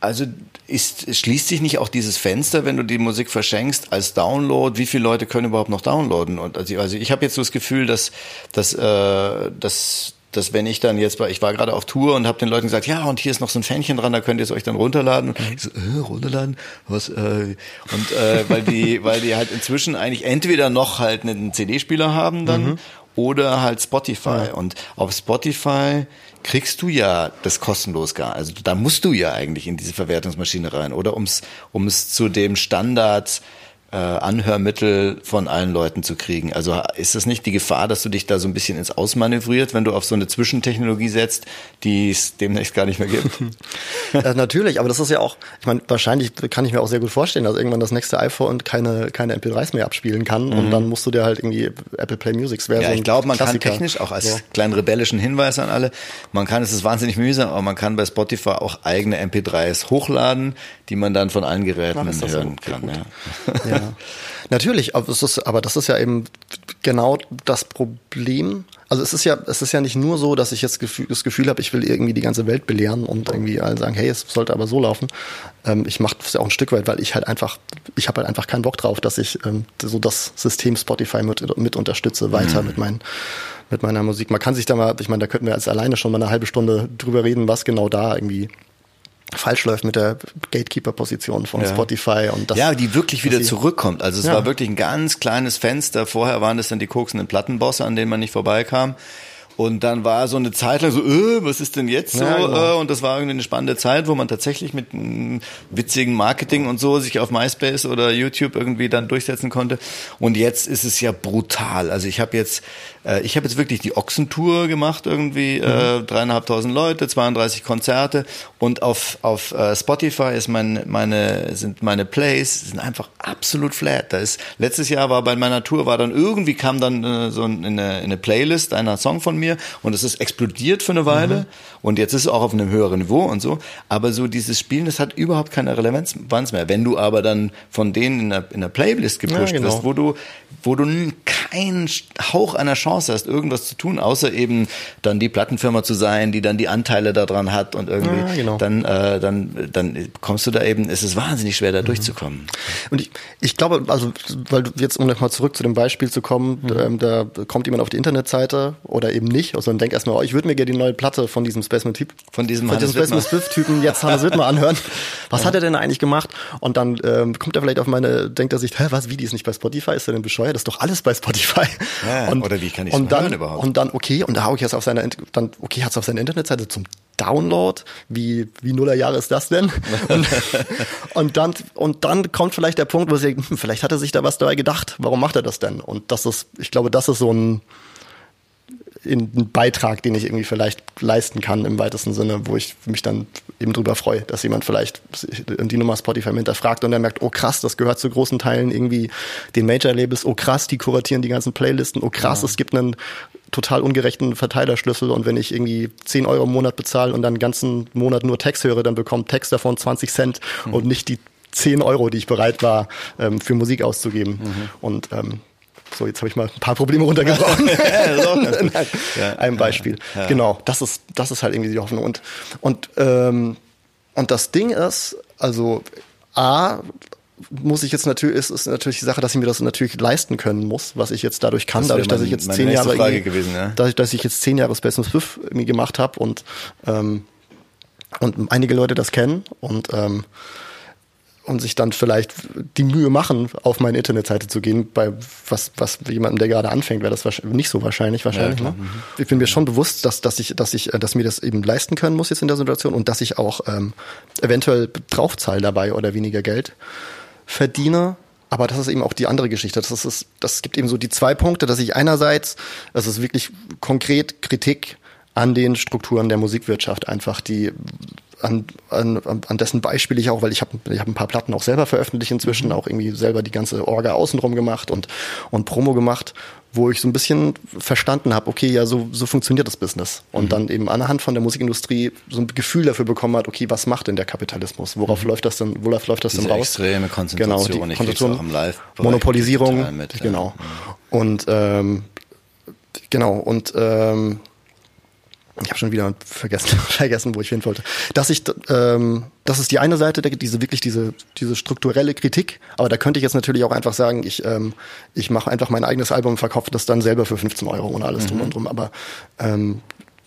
also ist, schließt sich nicht auch dieses Fenster, wenn du die Musik verschenkst, als Download? Wie viele Leute können überhaupt noch downloaden? Und also, also ich habe jetzt so das Gefühl, dass, dass, äh, dass, dass wenn ich dann jetzt, ich war gerade auf Tour und habe den Leuten gesagt, ja, und hier ist noch so ein Fähnchen dran, da könnt ihr es euch dann runterladen. Und ich so, äh, runterladen? Was? Äh? Und äh, weil die, weil die halt inzwischen eigentlich entweder noch halt einen CD-Spieler haben dann mhm. oder halt Spotify. Ja. Und auf Spotify kriegst du ja das kostenlos gar. Also da musst du ja eigentlich in diese Verwertungsmaschine rein, oder? Um es zu dem Standard äh, Anhörmittel von allen Leuten zu kriegen. Also ist das nicht die Gefahr, dass du dich da so ein bisschen ins Ausmanövriert, wenn du auf so eine Zwischentechnologie setzt, die es demnächst gar nicht mehr gibt? ja, natürlich, aber das ist ja auch, ich meine, wahrscheinlich kann ich mir auch sehr gut vorstellen, dass irgendwann das nächste iPhone keine, keine MP3s mehr abspielen kann mhm. und dann musst du dir halt irgendwie Apple Play Music wäre Ja, ich glaube, man Klassiker. kann technisch auch als so. kleinen rebellischen Hinweis an alle, man kann, es ist wahnsinnig mühsam, aber man kann bei Spotify auch eigene MP3s hochladen, die man dann von allen Geräten hören so. kann. Ja. ja. Natürlich, aber, es ist, aber das ist ja eben genau das Problem. Also es ist ja, es ist ja nicht nur so, dass ich jetzt Gefühl, das Gefühl habe, ich will irgendwie die ganze Welt belehren und irgendwie allen sagen, hey, es sollte aber so laufen. Ähm, ich mache das ja auch ein Stück weit, weil ich halt einfach, ich habe halt einfach keinen Bock drauf, dass ich ähm, so das System Spotify mit, mit unterstütze, weiter mhm. mit meinen mit meiner Musik. Man kann sich da mal, ich meine, da könnten wir als alleine schon mal eine halbe Stunde drüber reden, was genau da irgendwie falsch läuft mit der Gatekeeper-Position von ja. Spotify und das. Ja, die wirklich wieder zurückkommt. Also es ja. war wirklich ein ganz kleines Fenster. Vorher waren es dann die koksenden Plattenbosse, an denen man nicht vorbeikam. Und dann war so eine Zeit lang so, äh, was ist denn jetzt so? Ja, genau. äh, und das war irgendwie eine spannende Zeit, wo man tatsächlich mit einem witzigen Marketing und so sich auf MySpace oder YouTube irgendwie dann durchsetzen konnte. Und jetzt ist es ja brutal. Also ich habe jetzt, äh, ich habe jetzt wirklich die Ochsentour gemacht irgendwie, äh, dreieinhalbtausend Leute, 32 Konzerte und auf auf äh, Spotify ist mein, meine sind meine Plays sind einfach absolut flat. Da ist letztes Jahr war bei meiner Tour war dann irgendwie kam dann äh, so in eine, in eine Playlist einer Song von mir und es ist explodiert für eine Weile und jetzt ist es auch auf einem höheren Niveau und so. Aber so dieses Spielen, das hat überhaupt keine Relevanz mehr. Wenn du aber dann von denen in der, in der Playlist gepusht Ja, genau. wirst, wo du wo du keinen Hauch einer Chance hast, irgendwas zu tun, außer eben dann die Plattenfirma zu sein, die dann die Anteile daran hat und irgendwie Ja, genau. dann, äh, dann, dann kommst du da eben, es ist wahnsinnig schwer, Mhm. da durchzukommen. Und ich, ich glaube, also, weil du jetzt, um nochmal zurück zu dem Beispiel zu kommen, Mhm. ähm, da kommt jemand auf die Internetseite oder eben nicht, also dann denk erstmal, oh, ich würde mir gerne die neue Platte von diesem Spaceman-Typ, Von diesem von diesem Spaceman Swift-Typen jetzt Hannes Wittmer anhören. Was hat er denn eigentlich gemacht? Und dann ähm, kommt er vielleicht auf meine, denkt er sich, hä, was, wie, die ist nicht bei Spotify? Ist er denn bescheuert? Das ist doch alles bei Spotify. Ja, oder wie kann und dann, hören überhaupt? Und dann, okay, und da hau ich jetzt auf seiner, dann, okay, hat's auf seiner Internetseite zum Download? Wie, wie Nuller Jahre ist das denn? Und, und dann, und dann kommt vielleicht der Punkt, wo sie, hm, vielleicht hat er sich da was dabei gedacht. Warum macht er das denn? Und das ist, ich glaube, das ist so ein, in einen Beitrag, den ich irgendwie vielleicht leisten kann im weitesten Sinne, wo ich mich dann eben drüber freue, dass jemand vielleicht die Nummer Spotify hinterfragt und dann merkt, oh krass, das gehört zu großen Teilen irgendwie den Major-Labels, oh krass, die kuratieren die ganzen Playlisten, oh krass, es gibt einen total ungerechten Verteilerschlüssel und wenn ich irgendwie 10 Euro im Monat bezahle und dann den ganzen Monat nur Text höre, dann bekommt Text davon 20 Cent und nicht die 10 Euro, die ich bereit war, ähm, für Musik auszugeben. Und ähm, so, jetzt habe ich mal ein paar Probleme runtergebrochen. Nein, ein Beispiel. Genau, das ist, das ist halt irgendwie die Hoffnung. Und, und, ähm, und das Ding ist, also A, muss ich jetzt natürlich, ist, ist natürlich die Sache, dass ich mir das natürlich leisten können muss, was ich jetzt dadurch kann, Das dadurch, dass ich jetzt zehn Jahre, gewesen, ja. dadurch, dass ich jetzt zehn Jahre Space Swift irgendwie gemacht habe und, ähm, und einige Leute das kennen und ähm, und sich dann vielleicht die Mühe machen, auf meine Internetseite zu gehen, bei was, was jemandem, der gerade anfängt, wäre das nicht so wahrscheinlich, wahrscheinlich. klar. ne? Ich bin mir schon bewusst, dass, dass ich, dass ich, dass mir das eben leisten können muss jetzt in der Situation und dass ich auch ähm, eventuell draufzahle dabei oder weniger Geld verdiene. Aber das ist eben auch die andere Geschichte. Das ist, das gibt eben so die zwei Punkte, dass ich einerseits, das ist wirklich konkret Kritik an den Strukturen der Musikwirtschaft einfach, die an, an, an dessen Beispiel ich auch, weil ich habe ich hab ein paar Platten auch selber veröffentlicht inzwischen, auch irgendwie selber die ganze Orga außenrum gemacht und, und Promo gemacht, wo ich so ein bisschen verstanden habe, okay, ja, so, so funktioniert das Business. Und dann eben anhand von der Musikindustrie so ein Gefühl dafür bekommen hat, okay, was macht denn der Kapitalismus? Worauf läuft das denn, worauf läuft das Diese denn raus? extreme Konzentration, Genau, die ich Konzentration, auch im Live Monopolisierung, mit, ja. genau. Und ähm, genau, und ähm, ich habe schon wieder vergessen, vergessen, wo ich hin wollte. Dass ich, ähm, das ist die eine Seite, diese wirklich diese diese strukturelle Kritik. Aber da könnte ich jetzt natürlich auch einfach sagen, ich ähm, ich mache einfach mein eigenes Album, verkaufe das dann selber für 15 Euro ohne alles drum und drum. Aber ähm,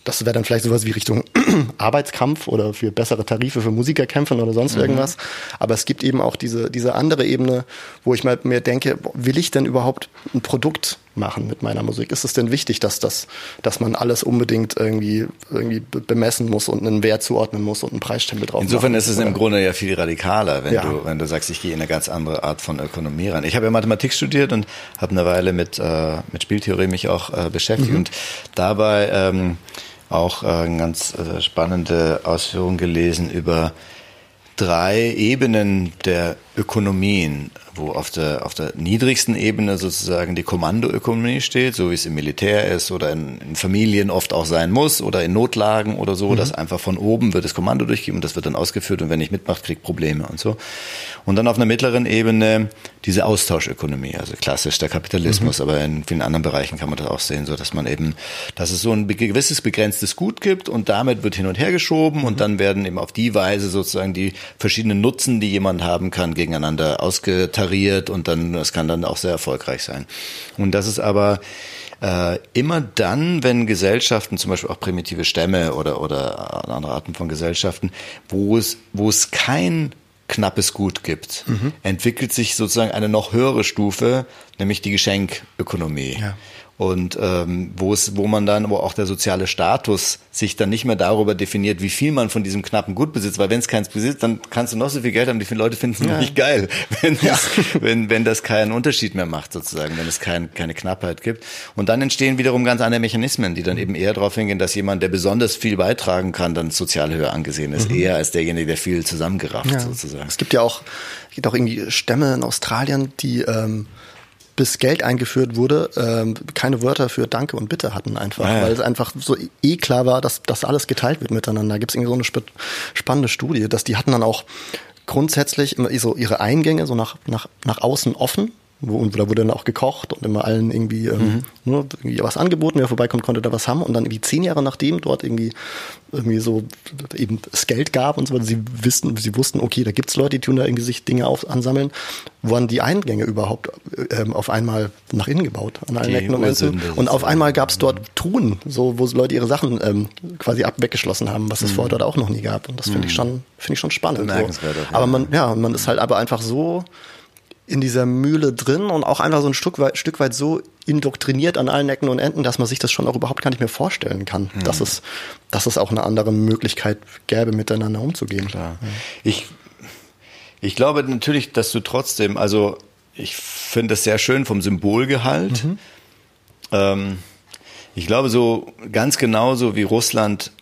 das wäre dann vielleicht sowas wie Richtung Arbeitskampf oder für bessere Tarife für Musiker kämpfen oder sonst irgendwas. Aber es gibt eben auch diese, diese andere Ebene, wo ich mal mir denke, will ich denn überhaupt ein Produkt machen mit meiner Musik? Ist es denn wichtig, dass das, dass man alles unbedingt irgendwie, irgendwie be- bemessen muss und einen Wert zuordnen muss und einen Preisstempel drauf Insofern machen? ist es im Oder- Grunde ja viel radikaler, wenn Ja. du wenn du sagst, ich gehe in eine ganz andere Art von Ökonomie ran. Ich habe ja Mathematik studiert und habe eine Weile mit äh, mit Spieltheorie mich auch äh, beschäftigt Mhm. und dabei ähm, auch äh, eine ganz äh, spannende Ausführung gelesen über drei Ebenen der Ökonomien, wo auf der, auf der niedrigsten Ebene sozusagen die Kommandoökonomie steht, so wie es im Militär ist oder in, in Familien oft auch sein muss oder in Notlagen oder so, dass einfach von oben wird das Kommando durchgegeben und das wird dann ausgeführt und wer nicht mitmacht, kriegt Probleme und so. Und dann auf einer mittleren Ebene diese Austauschökonomie, also klassisch der Kapitalismus, aber in vielen anderen Bereichen kann man das auch sehen, so dass man eben, dass es so ein gewisses begrenztes Gut gibt und damit wird hin und her geschoben und dann werden eben auf die Weise sozusagen die verschiedenen Nutzen, die jemand haben kann, gegeneinander ausgetariert und dann, das kann dann auch sehr erfolgreich sein. Und das ist aber äh, immer dann, wenn Gesellschaften, zum Beispiel auch primitive Stämme oder, oder andere Arten von Gesellschaften, wo es, wo es kein knappes Gut gibt, entwickelt sich sozusagen eine noch höhere Stufe, nämlich die Geschenkökonomie. Ja. Und ähm, wo es, wo man dann, wo auch der soziale Status sich dann nicht mehr darüber definiert, wie viel man von diesem knappen Gut besitzt, weil wenn es keins besitzt, dann kannst du noch so viel Geld haben, die Leute finden es ja. nicht geil, wenn, ja. das, wenn, wenn das keinen Unterschied mehr macht sozusagen, wenn es kein, keine Knappheit gibt. Und dann entstehen wiederum ganz andere Mechanismen, die dann eben eher darauf hingehen, dass jemand, der besonders viel beitragen kann, dann sozial höher angesehen ist, mhm. eher als derjenige, der viel zusammengerafft ja. sozusagen. Es gibt ja auch, es gibt auch irgendwie Stämme in Australien, die ähm, bis Geld eingeführt wurde, ähm, keine Wörter für Danke und Bitte hatten einfach, ja, weil es einfach so eh klar war, dass das alles geteilt wird miteinander. Da gibt es irgendwie so eine spannende Studie, dass die hatten dann auch grundsätzlich immer so ihre Eingänge so nach, nach, nach außen offen wo, und da wurde dann auch gekocht und immer allen irgendwie, ähm, mhm. nur irgendwie was angeboten, wer vorbeikommt, konnte da was haben. Und dann irgendwie zehn Jahre nachdem dort irgendwie irgendwie so eben es Geld gab und so weiter, sie wissen, sie wussten, okay, da gibt's Leute, die tun da irgendwie sich Dinge auf, ansammeln, wurden die Eingänge überhaupt ähm, auf einmal nach innen gebaut an allen Ecken und Enden. Und auf einmal gab's dort Truhen, so wo Leute ihre Sachen ähm, quasi ab weggeschlossen haben, was es mhm. vorher dort auch noch nie gab. Und das finde ich mhm. schon, finde ich schon spannend. So. Aber man, ja, man ist halt aber einfach so in dieser Mühle drin und auch einfach so ein Stück weit, Stück weit so indoktriniert an allen Ecken und Enden, dass man sich das schon auch überhaupt gar nicht mehr vorstellen kann, mhm. dass, es, dass es auch eine andere Möglichkeit gäbe, miteinander umzugehen. Klar. Ja. Ich, ich glaube natürlich, dass du trotzdem, also ich finde es sehr schön vom Symbolgehalt. Mhm. Ähm, ich glaube, so ganz genauso wie Russland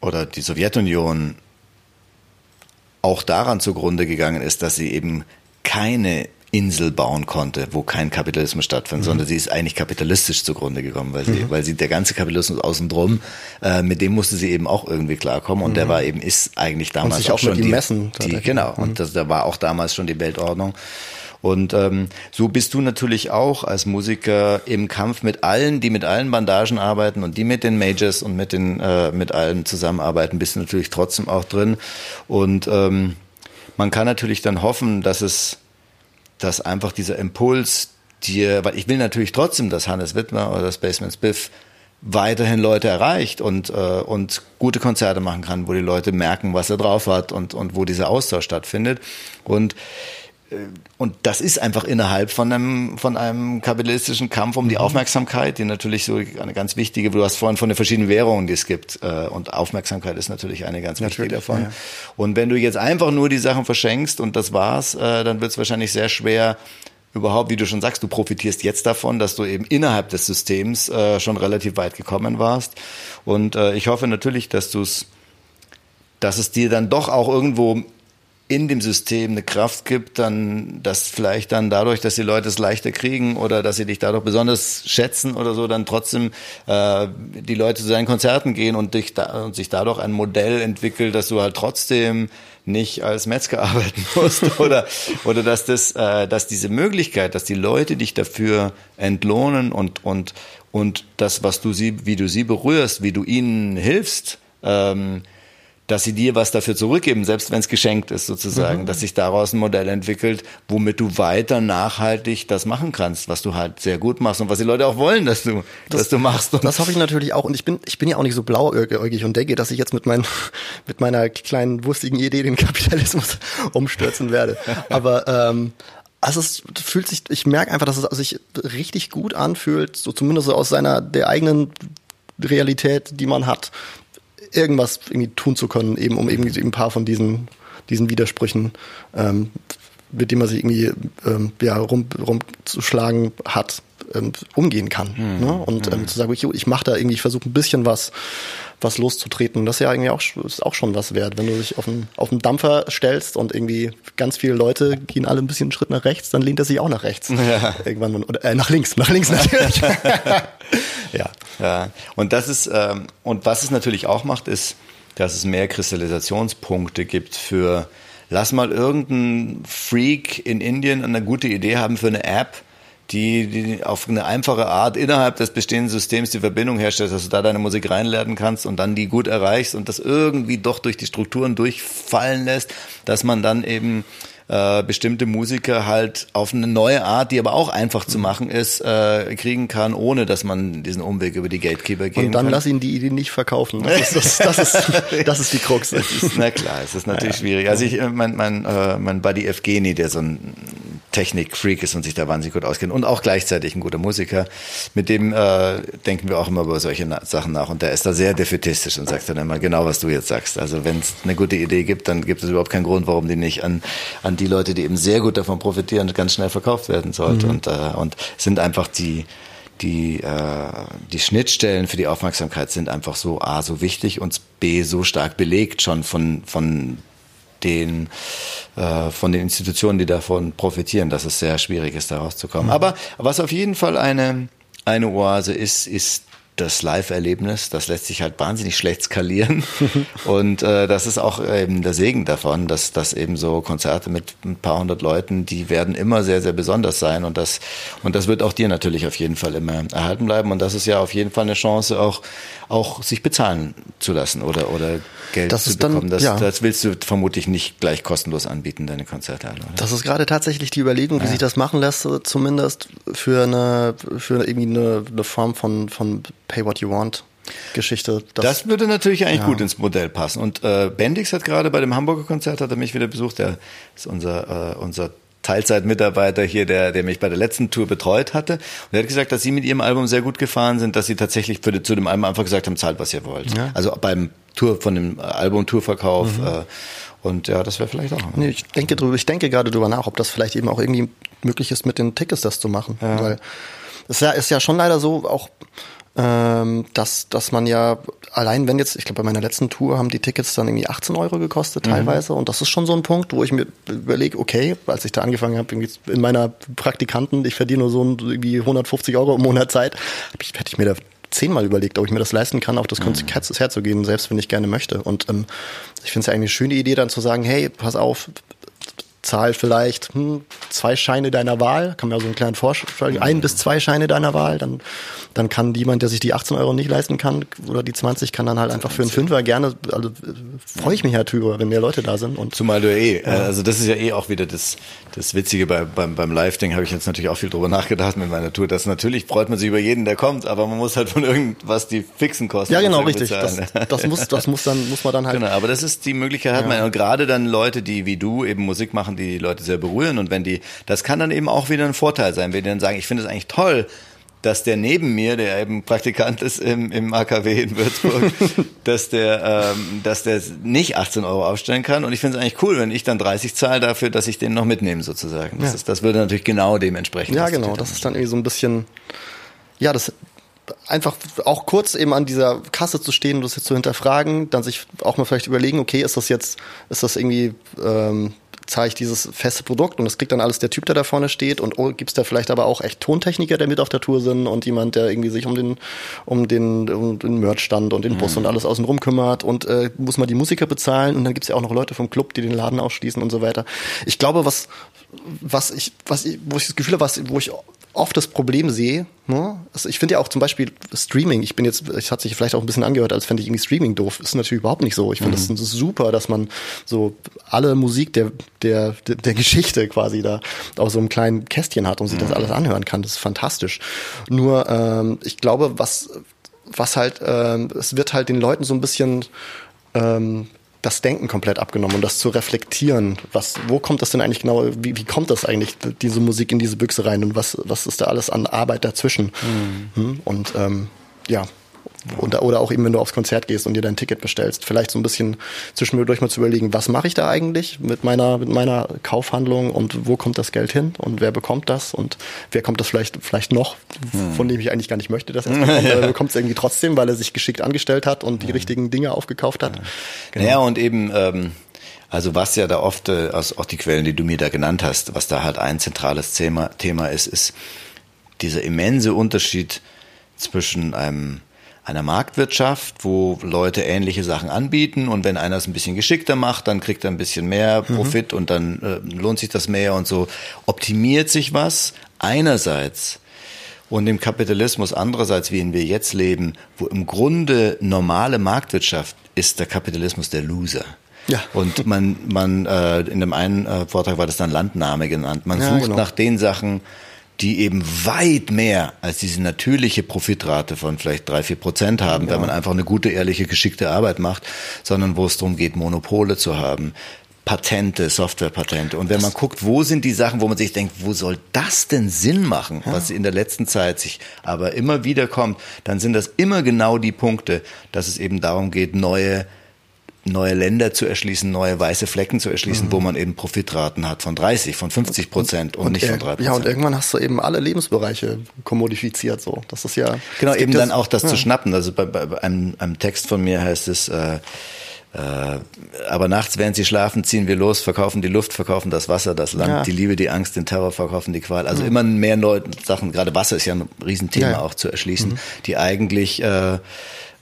oder die Sowjetunion auch daran zugrunde gegangen ist, dass sie eben keine Insel bauen konnte, wo kein Kapitalismus stattfindet, mhm. sondern sie ist eigentlich kapitalistisch zugrunde gekommen, weil sie, mhm. weil sie der ganze Kapitalismus außen drum, äh, mit dem musste sie eben auch irgendwie klarkommen und mhm. der war eben ist eigentlich damals und sich auch, auch schon die, Messen, die, genau und mhm. das, da war auch damals schon die Weltordnung und ähm, so bist du natürlich auch als Musiker im Kampf mit allen, die mit allen Bandagen arbeiten und die mit den Majors und mit den äh, mit allen zusammenarbeiten, bist du natürlich trotzdem auch drin und ähm, man kann natürlich dann hoffen, dass es, dass einfach dieser Impuls dir, weil ich will natürlich trotzdem, dass Hannes Wittmer oder Spaceman Spiff weiterhin Leute erreicht und, äh, und gute Konzerte machen kann, wo die Leute merken, was er drauf hat und, und wo dieser Austausch stattfindet. Und und das ist einfach innerhalb von einem, von einem kapitalistischen Kampf um die mhm. Aufmerksamkeit, die natürlich so eine ganz wichtige, du hast vorhin von den verschiedenen Währungen, die es gibt, äh, und Aufmerksamkeit ist natürlich eine ganz wichtige davon. Ja. Und wenn du jetzt einfach nur die Sachen verschenkst und das war's, äh, dann wird es wahrscheinlich sehr schwer, überhaupt, wie du schon sagst, du profitierst jetzt davon, dass du eben innerhalb des Systems äh, schon relativ weit gekommen warst. Und ich hoffe natürlich, dass du es dass es dir dann doch auch irgendwo in dem System eine Kraft gibt, dann, dass vielleicht dann dadurch, dass die Leute es leichter kriegen oder dass sie dich dadurch besonders schätzen oder so, dann trotzdem äh, die Leute zu seinen Konzerten gehen und, dich da, und sich dadurch ein Modell entwickelt, dass du halt trotzdem nicht als Metzger arbeiten musst oder oder dass das äh, dass diese Möglichkeit, dass die Leute dich dafür entlohnen und und und das was du sie wie du sie berührst, wie du ihnen hilfst, ähm, dass sie dir was dafür zurückgeben, selbst wenn es geschenkt ist sozusagen, mhm. dass sich daraus ein Modell entwickelt, womit du weiter nachhaltig das machen kannst, was du halt sehr gut machst und was die Leute auch wollen, dass du, das, dass du machst. das hoffe ich natürlich auch und ich bin, ich bin ja auch nicht so blauäugig und denke, dass ich jetzt mit, mein, mit meiner kleinen wurstigen Idee den Kapitalismus umstürzen werde. Aber ähm, also es fühlt sich, ich merke einfach, dass es sich richtig gut anfühlt, so zumindest so aus seiner der eigenen Realität, die man hat, irgendwas irgendwie tun zu können, eben um irgendwie ein paar von diesen, diesen Widersprüchen, ähm, mit denen man sich irgendwie ähm, ja, rum, rumzuschlagen hat, ähm, umgehen kann. Mhm. Ne? Und ähm, hm. zu sagen, ich, ich mache da irgendwie, ich versuche ein bisschen was, was loszutreten. Das ist ja irgendwie auch, ist auch schon was wert. Wenn du dich auf einen, auf einen Dampfer stellst und irgendwie ganz viele Leute gehen alle ein bisschen einen Schritt nach rechts, dann lehnt er sich auch nach rechts. Ja. Irgendwann, oder äh, nach links, nach links natürlich. ja. ja. Und das ist, ähm, und was es natürlich auch macht, ist, dass es mehr Kristallisationspunkte gibt für, lass mal irgendein Freak in Indien eine gute Idee haben für eine App, die, die auf eine einfache Art innerhalb des bestehenden Systems die Verbindung herstellt, dass du da deine Musik reinlernen kannst und dann die gut erreichst und das irgendwie doch durch die Strukturen durchfallen lässt, dass man dann eben äh, bestimmte Musiker halt auf eine neue Art, die aber auch einfach zu machen ist, äh, kriegen kann, ohne dass man diesen Umweg über die Gatekeeper gehen kann. Und dann kann. lass ihn die Idee nicht verkaufen. Das ist, das, das ist, das ist die Krux. Ist, na klar, es ist natürlich ja. schwierig. Also ich, äh, mein, mein, äh, mein Buddy Evgeny, der so ein Technik-Freak ist und sich da wahnsinnig gut auskennt und auch gleichzeitig ein guter Musiker. Mit dem äh, denken wir auch immer über solche Na Sachen nach und der ist da sehr defetistisch und sagt dann immer genau, was du jetzt sagst. Also wenn es eine gute Idee gibt, dann gibt es überhaupt keinen Grund, warum die nicht an, an die Leute, die eben sehr gut davon profitieren, ganz schnell verkauft werden sollte. Mhm. Und, äh, und sind einfach die die, äh, die Schnittstellen für die Aufmerksamkeit sind einfach so A, so wichtig und B, so stark belegt schon von, von den, äh, von den Institutionen, die davon profitieren, dass es sehr schwierig ist, da rauszukommen. Mhm. Aber was auf jeden Fall eine, eine Oase ist, ist das Live-Erlebnis, das lässt sich halt wahnsinnig schlecht skalieren. und äh, das ist auch eben der Segen davon, dass, dass eben so Konzerte mit ein paar hundert Leuten, die werden immer sehr, sehr besonders sein. Und das, und das wird auch dir natürlich auf jeden Fall immer erhalten bleiben. Und das ist ja auf jeden Fall eine Chance, auch, auch sich bezahlen zu lassen oder, oder Geld das zu bekommen. Dann, das, ja. das willst du vermutlich nicht gleich kostenlos anbieten, deine Konzerte. Oder? Das ist gerade tatsächlich die Überlegung, wie ja. sich das machen lässt, zumindest für eine, für irgendwie eine, eine Form von, von Pay What You Want. Geschichte. Das, würde natürlich eigentlich ja. gut ins Modell passen. Und äh, Bendix hat gerade bei dem Hamburger Konzert, hat er mich wieder besucht, der ist unser, äh, unser Teilzeitmitarbeiter hier, der, der mich bei der letzten Tour betreut hatte. Und er hat gesagt, dass sie mit ihrem Album sehr gut gefahren sind, dass sie tatsächlich für die, zu dem Album einfach gesagt haben, zahlt, was ihr wollt. Ja. Also beim Tour, von dem Album Tourverkauf. Mhm. Äh, und ja, das wäre vielleicht auch. Nee, ich denke drüber, ich denke gerade drüber nach, ob das vielleicht eben auch irgendwie möglich ist, mit den Tickets das zu machen. Ja. Weil es ja, ist ja schon leider so, auch ähm, dass, dass man ja allein wenn jetzt, ich glaube bei meiner letzten Tour haben die Tickets dann irgendwie 18 Euro gekostet mhm. teilweise mhm. und das ist schon so ein Punkt, wo ich mir überlege, okay, als ich da angefangen habe, in meiner Praktikanten, ich verdiene nur so irgendwie 150 Euro im Monat Zeit, ich, hätte ich mir da zehnmal überlegt, ob ich mir das leisten kann, auf das mhm. Konzert mhm. herzugehen, selbst wenn ich gerne möchte. Und ähm, ich finde es ja eigentlich eine schöne Idee, dann zu sagen, hey, pass auf, zahl vielleicht hm, zwei Scheine deiner Wahl, kann man ja so einen kleinen Vorschlag, ein bis zwei Scheine deiner Wahl, dann, dann kann jemand, der sich die 18 Euro nicht leisten kann oder die 20, kann dann halt einfach für einen Fünfer gerne, also freue ich mich halt drüber, wenn mehr Leute da sind. Und, Zumal du eh, ja. also das ist ja eh auch wieder das, das Witzige bei, beim, beim Live-Ding, habe ich jetzt natürlich auch viel drüber nachgedacht mit meiner Tour, dass natürlich freut man sich über jeden, der kommt, aber man muss halt von irgendwas die fixen Kosten Ja genau, richtig, das, das, muss, das muss dann, muss man dann halt. Genau, aber das ist die Möglichkeit, hat ja. man, und gerade dann Leute, die wie du eben Musik machen, die, die Leute sehr berühren und wenn die, das kann dann eben auch wieder ein Vorteil sein, wenn die dann sagen, ich finde es eigentlich toll, dass der neben mir, der eben Praktikant ist im, im AKW in Würzburg, dass der, ähm, dass der nicht 18 Euro aufstellen kann. Und ich finde es eigentlich cool, wenn ich dann 30 zahle dafür, dass ich den noch mitnehme sozusagen. Das, ja. ist, das würde natürlich genau dementsprechend. Ja, genau. Das ist dann irgendwie so ein bisschen, ja, das einfach auch kurz eben an dieser Kasse zu stehen und das jetzt zu hinterfragen, dann sich auch mal vielleicht überlegen, okay, ist das jetzt, ist das irgendwie ähm, zahle ich dieses feste Produkt und das kriegt dann alles der Typ, der da vorne steht und oh, gibt's da vielleicht aber auch echt Tontechniker, der mit auf der Tour sind und jemand, der irgendwie sich um den um den um den Merchstand und den Bus mhm. und alles außen rum kümmert und äh, muss man die Musiker bezahlen und dann gibt's ja auch noch Leute vom Club, die den Laden ausschließen und so weiter. Ich glaube, was was ich was ich, wo ich das Gefühl habe, was wo ich oft das Problem sehe. Ne? Also ich finde ja auch zum Beispiel Streaming, ich bin jetzt, es hat sich vielleicht auch ein bisschen angehört, als fände ich irgendwie Streaming doof. Ist natürlich überhaupt nicht so. Ich finde mhm. das super, dass man so alle Musik der, der, der Geschichte quasi da auf so einem kleinen Kästchen hat und sich mhm. das alles anhören kann. Das ist fantastisch. Nur ähm, ich glaube, was, was halt, ähm, es wird halt den Leuten so ein bisschen ähm, das Denken komplett abgenommen und das zu reflektieren. Was, wo kommt das denn eigentlich genau, wie, wie kommt das eigentlich, diese Musik in diese Büchse rein und was, was ist da alles an Arbeit dazwischen? Mhm. Und ähm, ja, und, oder auch eben, wenn du aufs Konzert gehst und dir dein Ticket bestellst, vielleicht so ein bisschen zwischendurch mal zu überlegen, was mache ich da eigentlich mit meiner, mit meiner Kaufhandlung und wo kommt das Geld hin und wer bekommt das und wer kommt das vielleicht, vielleicht noch, hm. von dem ich eigentlich gar nicht möchte, dass er es bekommt, aber er bekommt es irgendwie trotzdem, weil er sich geschickt angestellt hat und die ja. richtigen Dinge aufgekauft hat. Ja. Genau. Ja, und eben, ähm, also was ja da oft, äh, aus, auch die Quellen, die du mir da genannt hast, was da halt ein zentrales Thema, Thema ist, ist dieser immense Unterschied zwischen einem einer Marktwirtschaft, wo Leute ähnliche Sachen anbieten und wenn einer es ein bisschen geschickter macht, dann kriegt er ein bisschen mehr mhm. Profit mhm. und dann äh, lohnt sich das mehr und so optimiert sich was einerseits und im Kapitalismus andererseits, wie ihn wir jetzt leben, wo im Grunde normale Marktwirtschaft ist der Kapitalismus der Loser. Ja. Und man, man äh, in dem einen äh, Vortrag war das dann Landnahme genannt. Man ja, sucht genau. nach den Sachen, die eben weit mehr als diese natürliche Profitrate von vielleicht drei, vier Prozent haben, ja. wenn man einfach eine gute, ehrliche, geschickte Arbeit macht, sondern wo es darum geht, Monopole zu haben, Patente, Softwarepatente. Und wenn man guckt, wo sind die Sachen, wo man sich denkt, wo soll das denn Sinn machen, was in der letzten Zeit sich aber immer wieder kommt, dann sind das immer genau die Punkte, dass es eben darum geht, neue neue Länder zu erschließen, neue weiße Flecken zu erschließen, mhm. wo man eben Profitraten hat von 30, von 50 Prozent und, und, nicht von 3 Prozent. Ja, und irgendwann hast du eben alle Lebensbereiche kommodifiziert, so. Das ist ja. Genau, eben dann auch das ja. zu schnappen. Also bei, bei einem, einem Text von mir heißt es, äh, äh, aber nachts, während sie schlafen, ziehen wir los, verkaufen die Luft, verkaufen das Wasser, das Land, ja. die Liebe, die Angst, den Terror, verkaufen die Qual. Also mhm. immer mehr neue Sachen, gerade Wasser ist ja ein Riesenthema ja. auch zu erschließen, mhm. die eigentlich äh,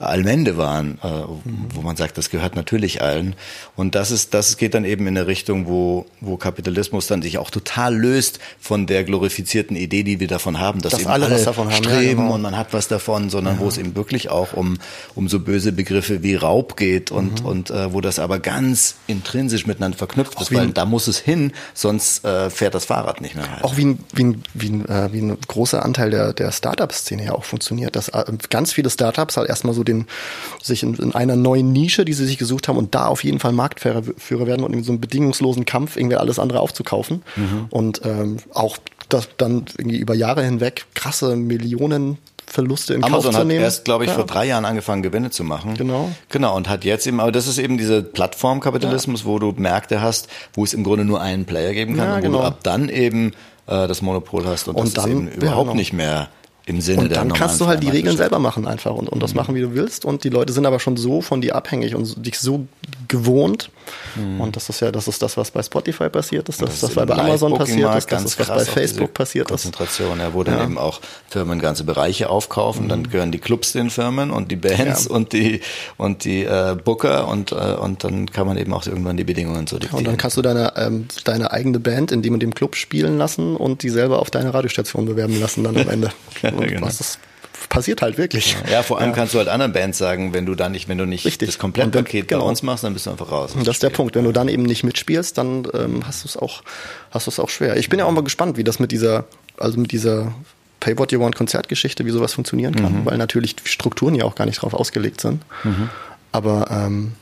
Allmende waren, äh, mhm. wo man sagt, das gehört natürlich allen. Und das ist, das geht dann eben in eine Richtung, wo, wo Kapitalismus dann sich auch total löst von der glorifizierten Idee, die wir davon haben, dass, dass eben alle, alle was davon haben, streben ja, genau. und man hat was davon, sondern ja. wo es eben wirklich auch um, um so böse Begriffe wie Raub geht und, mhm. und äh, wo das aber ganz intrinsisch miteinander verknüpft auch ist, weil da muss es hin, sonst äh, fährt das Fahrrad nicht mehr. Halt. Auch wie ein, wie ein, wie ein, äh, wie ein großer Anteil der, der Startup-Szene ja auch funktioniert, dass äh, ganz viele Startups halt erstmal so den, sich in, in, einer neuen Nische, die sie sich gesucht haben und da auf jeden Fall Marktführer werden und in so einem bedingungslosen Kampf irgendwie alles andere aufzukaufen. Mhm. Und ähm, auch das dann irgendwie über Jahre hinweg krasse Millionen Verluste in Amazon Kauf zu nehmen. hat erst, glaube ich, ja. vor drei Jahren angefangen, Gewinne zu machen. Genau. Genau, und hat jetzt eben, aber das ist eben dieser Plattformkapitalismus, ja. wo du Märkte hast, wo es im Grunde nur einen Player geben kann ja, und wo genau. du ab dann eben äh, das Monopol hast und, und das dann, ist eben überhaupt genau. nicht mehr im Sinne und dann kannst du halt die Regeln selber machen einfach und, und das mhm. machen, wie du willst. Und die Leute sind aber schon so von dir abhängig und dich so gewohnt. Mhm. Und das ist ja, das ist das, was bei Spotify passiert ist, das, das ist das, was bei Amazon passiert ist, das ist, was bei Facebook passiert Konzentration, ist. Konzentration, ja, wo dann ja. eben auch Firmen ganze Bereiche aufkaufen, mhm. dann gehören die Clubs den Firmen und die Bands ja. und die und die äh, Booker und, äh, und dann kann man eben auch irgendwann die Bedingungen so diktieren. Und dann kannst du deine, ähm, deine eigene Band in dem und dem Club spielen lassen und die selber auf deine Radiostation bewerben lassen dann am Ende. genau. Das passiert halt wirklich. Ja, vor allem ja. kannst du halt anderen Bands sagen, wenn du dann nicht, wenn du nicht Richtig. das Komplettpaket genau. bei uns machst, dann bist du einfach raus. Und das ist der Punkt. Wenn du dann eben nicht mitspielst, dann ähm, hast du es auch, hast du es auch schwer. Ich bin ja auch mal gespannt, wie das mit dieser, also mit dieser Pay What You Want Konzertgeschichte, wie sowas funktionieren kann, mhm. weil natürlich die Strukturen ja auch gar nicht drauf ausgelegt sind. Mhm. Aber ähm,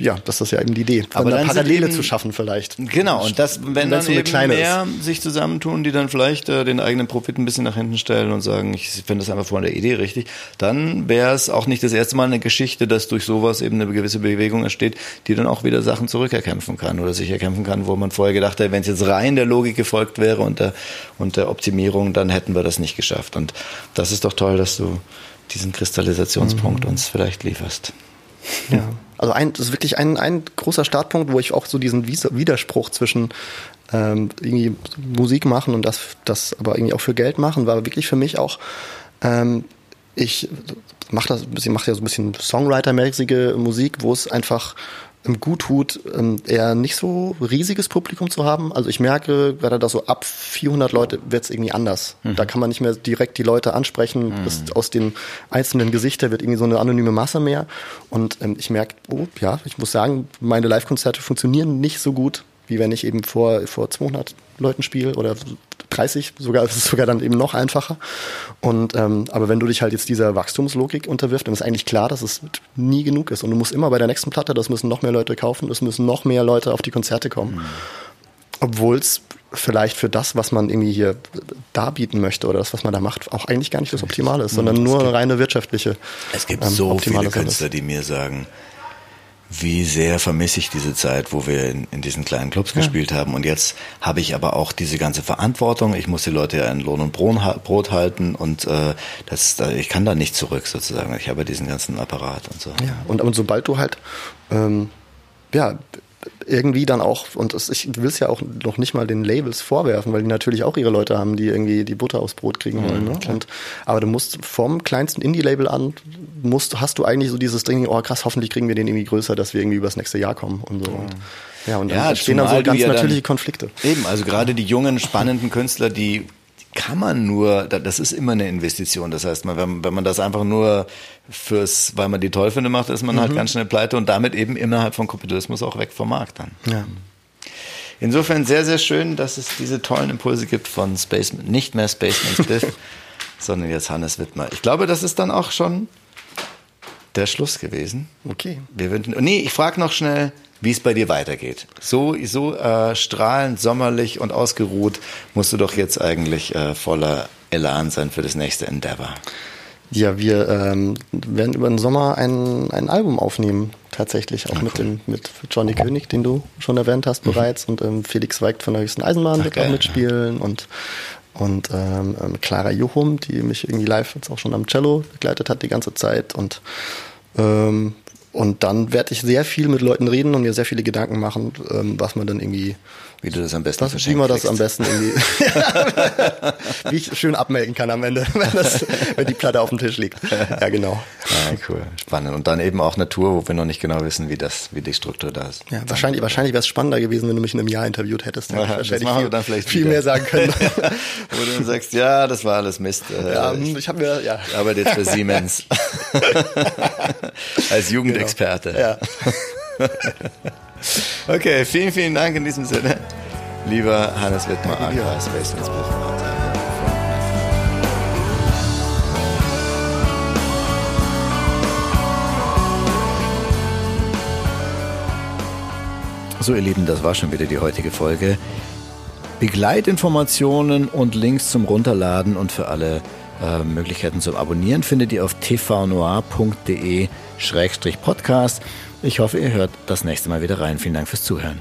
ja, das ist ja eben die Idee, aber eine Parallele eben, zu schaffen vielleicht. Genau, und das, wenn dann so eben mehr ist. sich zusammentun, die dann vielleicht äh, den eigenen Profit ein bisschen nach hinten stellen und sagen, ich finde das einfach von der Idee richtig, dann wäre es auch nicht das erste Mal eine Geschichte, dass durch sowas eben eine gewisse Bewegung entsteht, die dann auch wieder Sachen zurückerkämpfen kann oder sich erkämpfen kann, wo man vorher gedacht hat, wenn es jetzt rein der Logik gefolgt wäre und der, und der Optimierung, dann hätten wir das nicht geschafft. Und das ist doch toll, dass du diesen Kristallisationspunkt mhm. uns vielleicht lieferst. Ja. Also ein, das ist wirklich ein, ein großer Startpunkt, wo ich auch so diesen Widerspruch zwischen ähm, irgendwie Musik machen und das, das aber irgendwie auch für Geld machen, war wirklich für mich auch, ähm, ich mache das, ich mache ja so ein bisschen Songwriter-mäßige Musik, wo es einfach gut tut, ähm, eher nicht so riesiges Publikum zu haben. Also ich merke, gerade da so ab 400 Leute wird es irgendwie anders. Mhm. Da kann man nicht mehr direkt die Leute ansprechen. Mhm. Aus den einzelnen Gesichtern wird irgendwie so eine anonyme Masse mehr. Und ähm, ich merke, oh ja, ich muss sagen, meine Live-Konzerte funktionieren nicht so gut, wie wenn ich eben vor, vor 200 Leuten spiele oder 30, sogar, es ist sogar dann eben noch einfacher. Und, ähm, aber wenn du dich halt jetzt dieser Wachstumslogik unterwirft, dann ist eigentlich klar, dass es nie genug ist. Und du musst immer bei der nächsten Platte, das müssen noch mehr Leute kaufen, es müssen noch mehr Leute auf die Konzerte kommen. Mhm. Obwohl es vielleicht für das, was man irgendwie hier darbieten möchte oder das, was man da macht, auch eigentlich gar nicht das Optimale ist, sondern nur eine reine wirtschaftliche. Es gibt ähm, so viele Künstler, die mir sagen, wie sehr vermisse ich diese Zeit, wo wir in, in diesen kleinen Clubs ja. gespielt haben. Und jetzt habe ich aber auch diese ganze Verantwortung. Ich muss die Leute ja in Lohn und Brot halten und äh, das, ich kann da nicht zurück sozusagen. Ich habe diesen ganzen Apparat und so. Ja, und, und sobald du halt ähm, ja, irgendwie dann auch, und das, ich will es ja auch noch nicht mal den Labels vorwerfen, weil die natürlich auch ihre Leute haben, die irgendwie die Butter aufs Brot kriegen wollen. Mhm, ne? und, aber du musst vom kleinsten Indie-Label an, musst, hast du eigentlich so dieses Ding, oh krass, hoffentlich kriegen wir den irgendwie größer, dass wir irgendwie übers nächste Jahr kommen und so. Mhm. Ja, und dann ja, entstehen dann so ganz natürliche Konflikte. Eben, also gerade die jungen, spannenden Künstler, die kann man nur, das ist immer eine Investition. Das heißt, wenn, wenn man das einfach nur fürs, weil man die toll findet, macht, ist man halt mhm. halt ganz schnell pleite und damit eben innerhalb von Kapitalismus auch weg vom Markt dann. Ja. Insofern sehr, sehr schön, dass es diese tollen Impulse gibt von Spaceman, nicht mehr Spaceman Spiff, sondern jetzt Hannes Wittmer. Ich glaube, das ist dann auch schon der Schluss gewesen. Okay. Wir würden, nee, ich frage noch schnell, wie es bei dir weitergeht. So, so äh, strahlend, sommerlich und ausgeruht musst du doch jetzt eigentlich äh, voller Elan sein für das nächste Endeavor. Ja, wir ähm, werden über den Sommer ein, ein Album aufnehmen, tatsächlich, auch Ah, mit, cool. dem, mit Johnny König, den du schon erwähnt hast bereits, und ähm, Felix Weigt von der höchsten Eisenbahn Ach, wird geil, auch mitspielen und, und ähm, ähm, Clara Juchum, die mich irgendwie live jetzt auch schon am Cello begleitet hat die ganze Zeit und ähm, und dann werde ich sehr viel mit Leuten reden und mir sehr viele Gedanken machen, ähm, was man dann irgendwie, Wie du das am besten was, wie man das am besten irgendwie, wie ich schön abmelden kann am Ende, wenn, das, wenn die Platte auf dem Tisch liegt. Ja, genau. Ah, cool, spannend. Und dann eben auch Natur, wo wir noch nicht genau wissen, wie das, wie die Struktur da ist. Ja, wahrscheinlich, wahrscheinlich wäre es spannender gewesen, wenn du mich in einem Jahr interviewt hättest. Dann Ja, hätte ich das wahrscheinlich wir viel, dann vielleicht viel wieder. mehr sagen können. Wo du dann sagst, ja, das war alles Mist. Äh, ja, ich ich habe mir, ja. arbeite jetzt für Siemens. Als Jugendexperte. ja. Okay, vielen, vielen Dank in diesem Sinne. Lieber Hannes Wittmer, aka Space Transport. So, ihr Lieben, das war schon wieder die heutige Folge. Begleitinformationen und Links zum Runterladen und für alle äh, Möglichkeiten zum Abonnieren findet ihr auf tvnoir.de-podcast. Ich hoffe, ihr hört das nächste Mal wieder rein. Vielen Dank fürs Zuhören.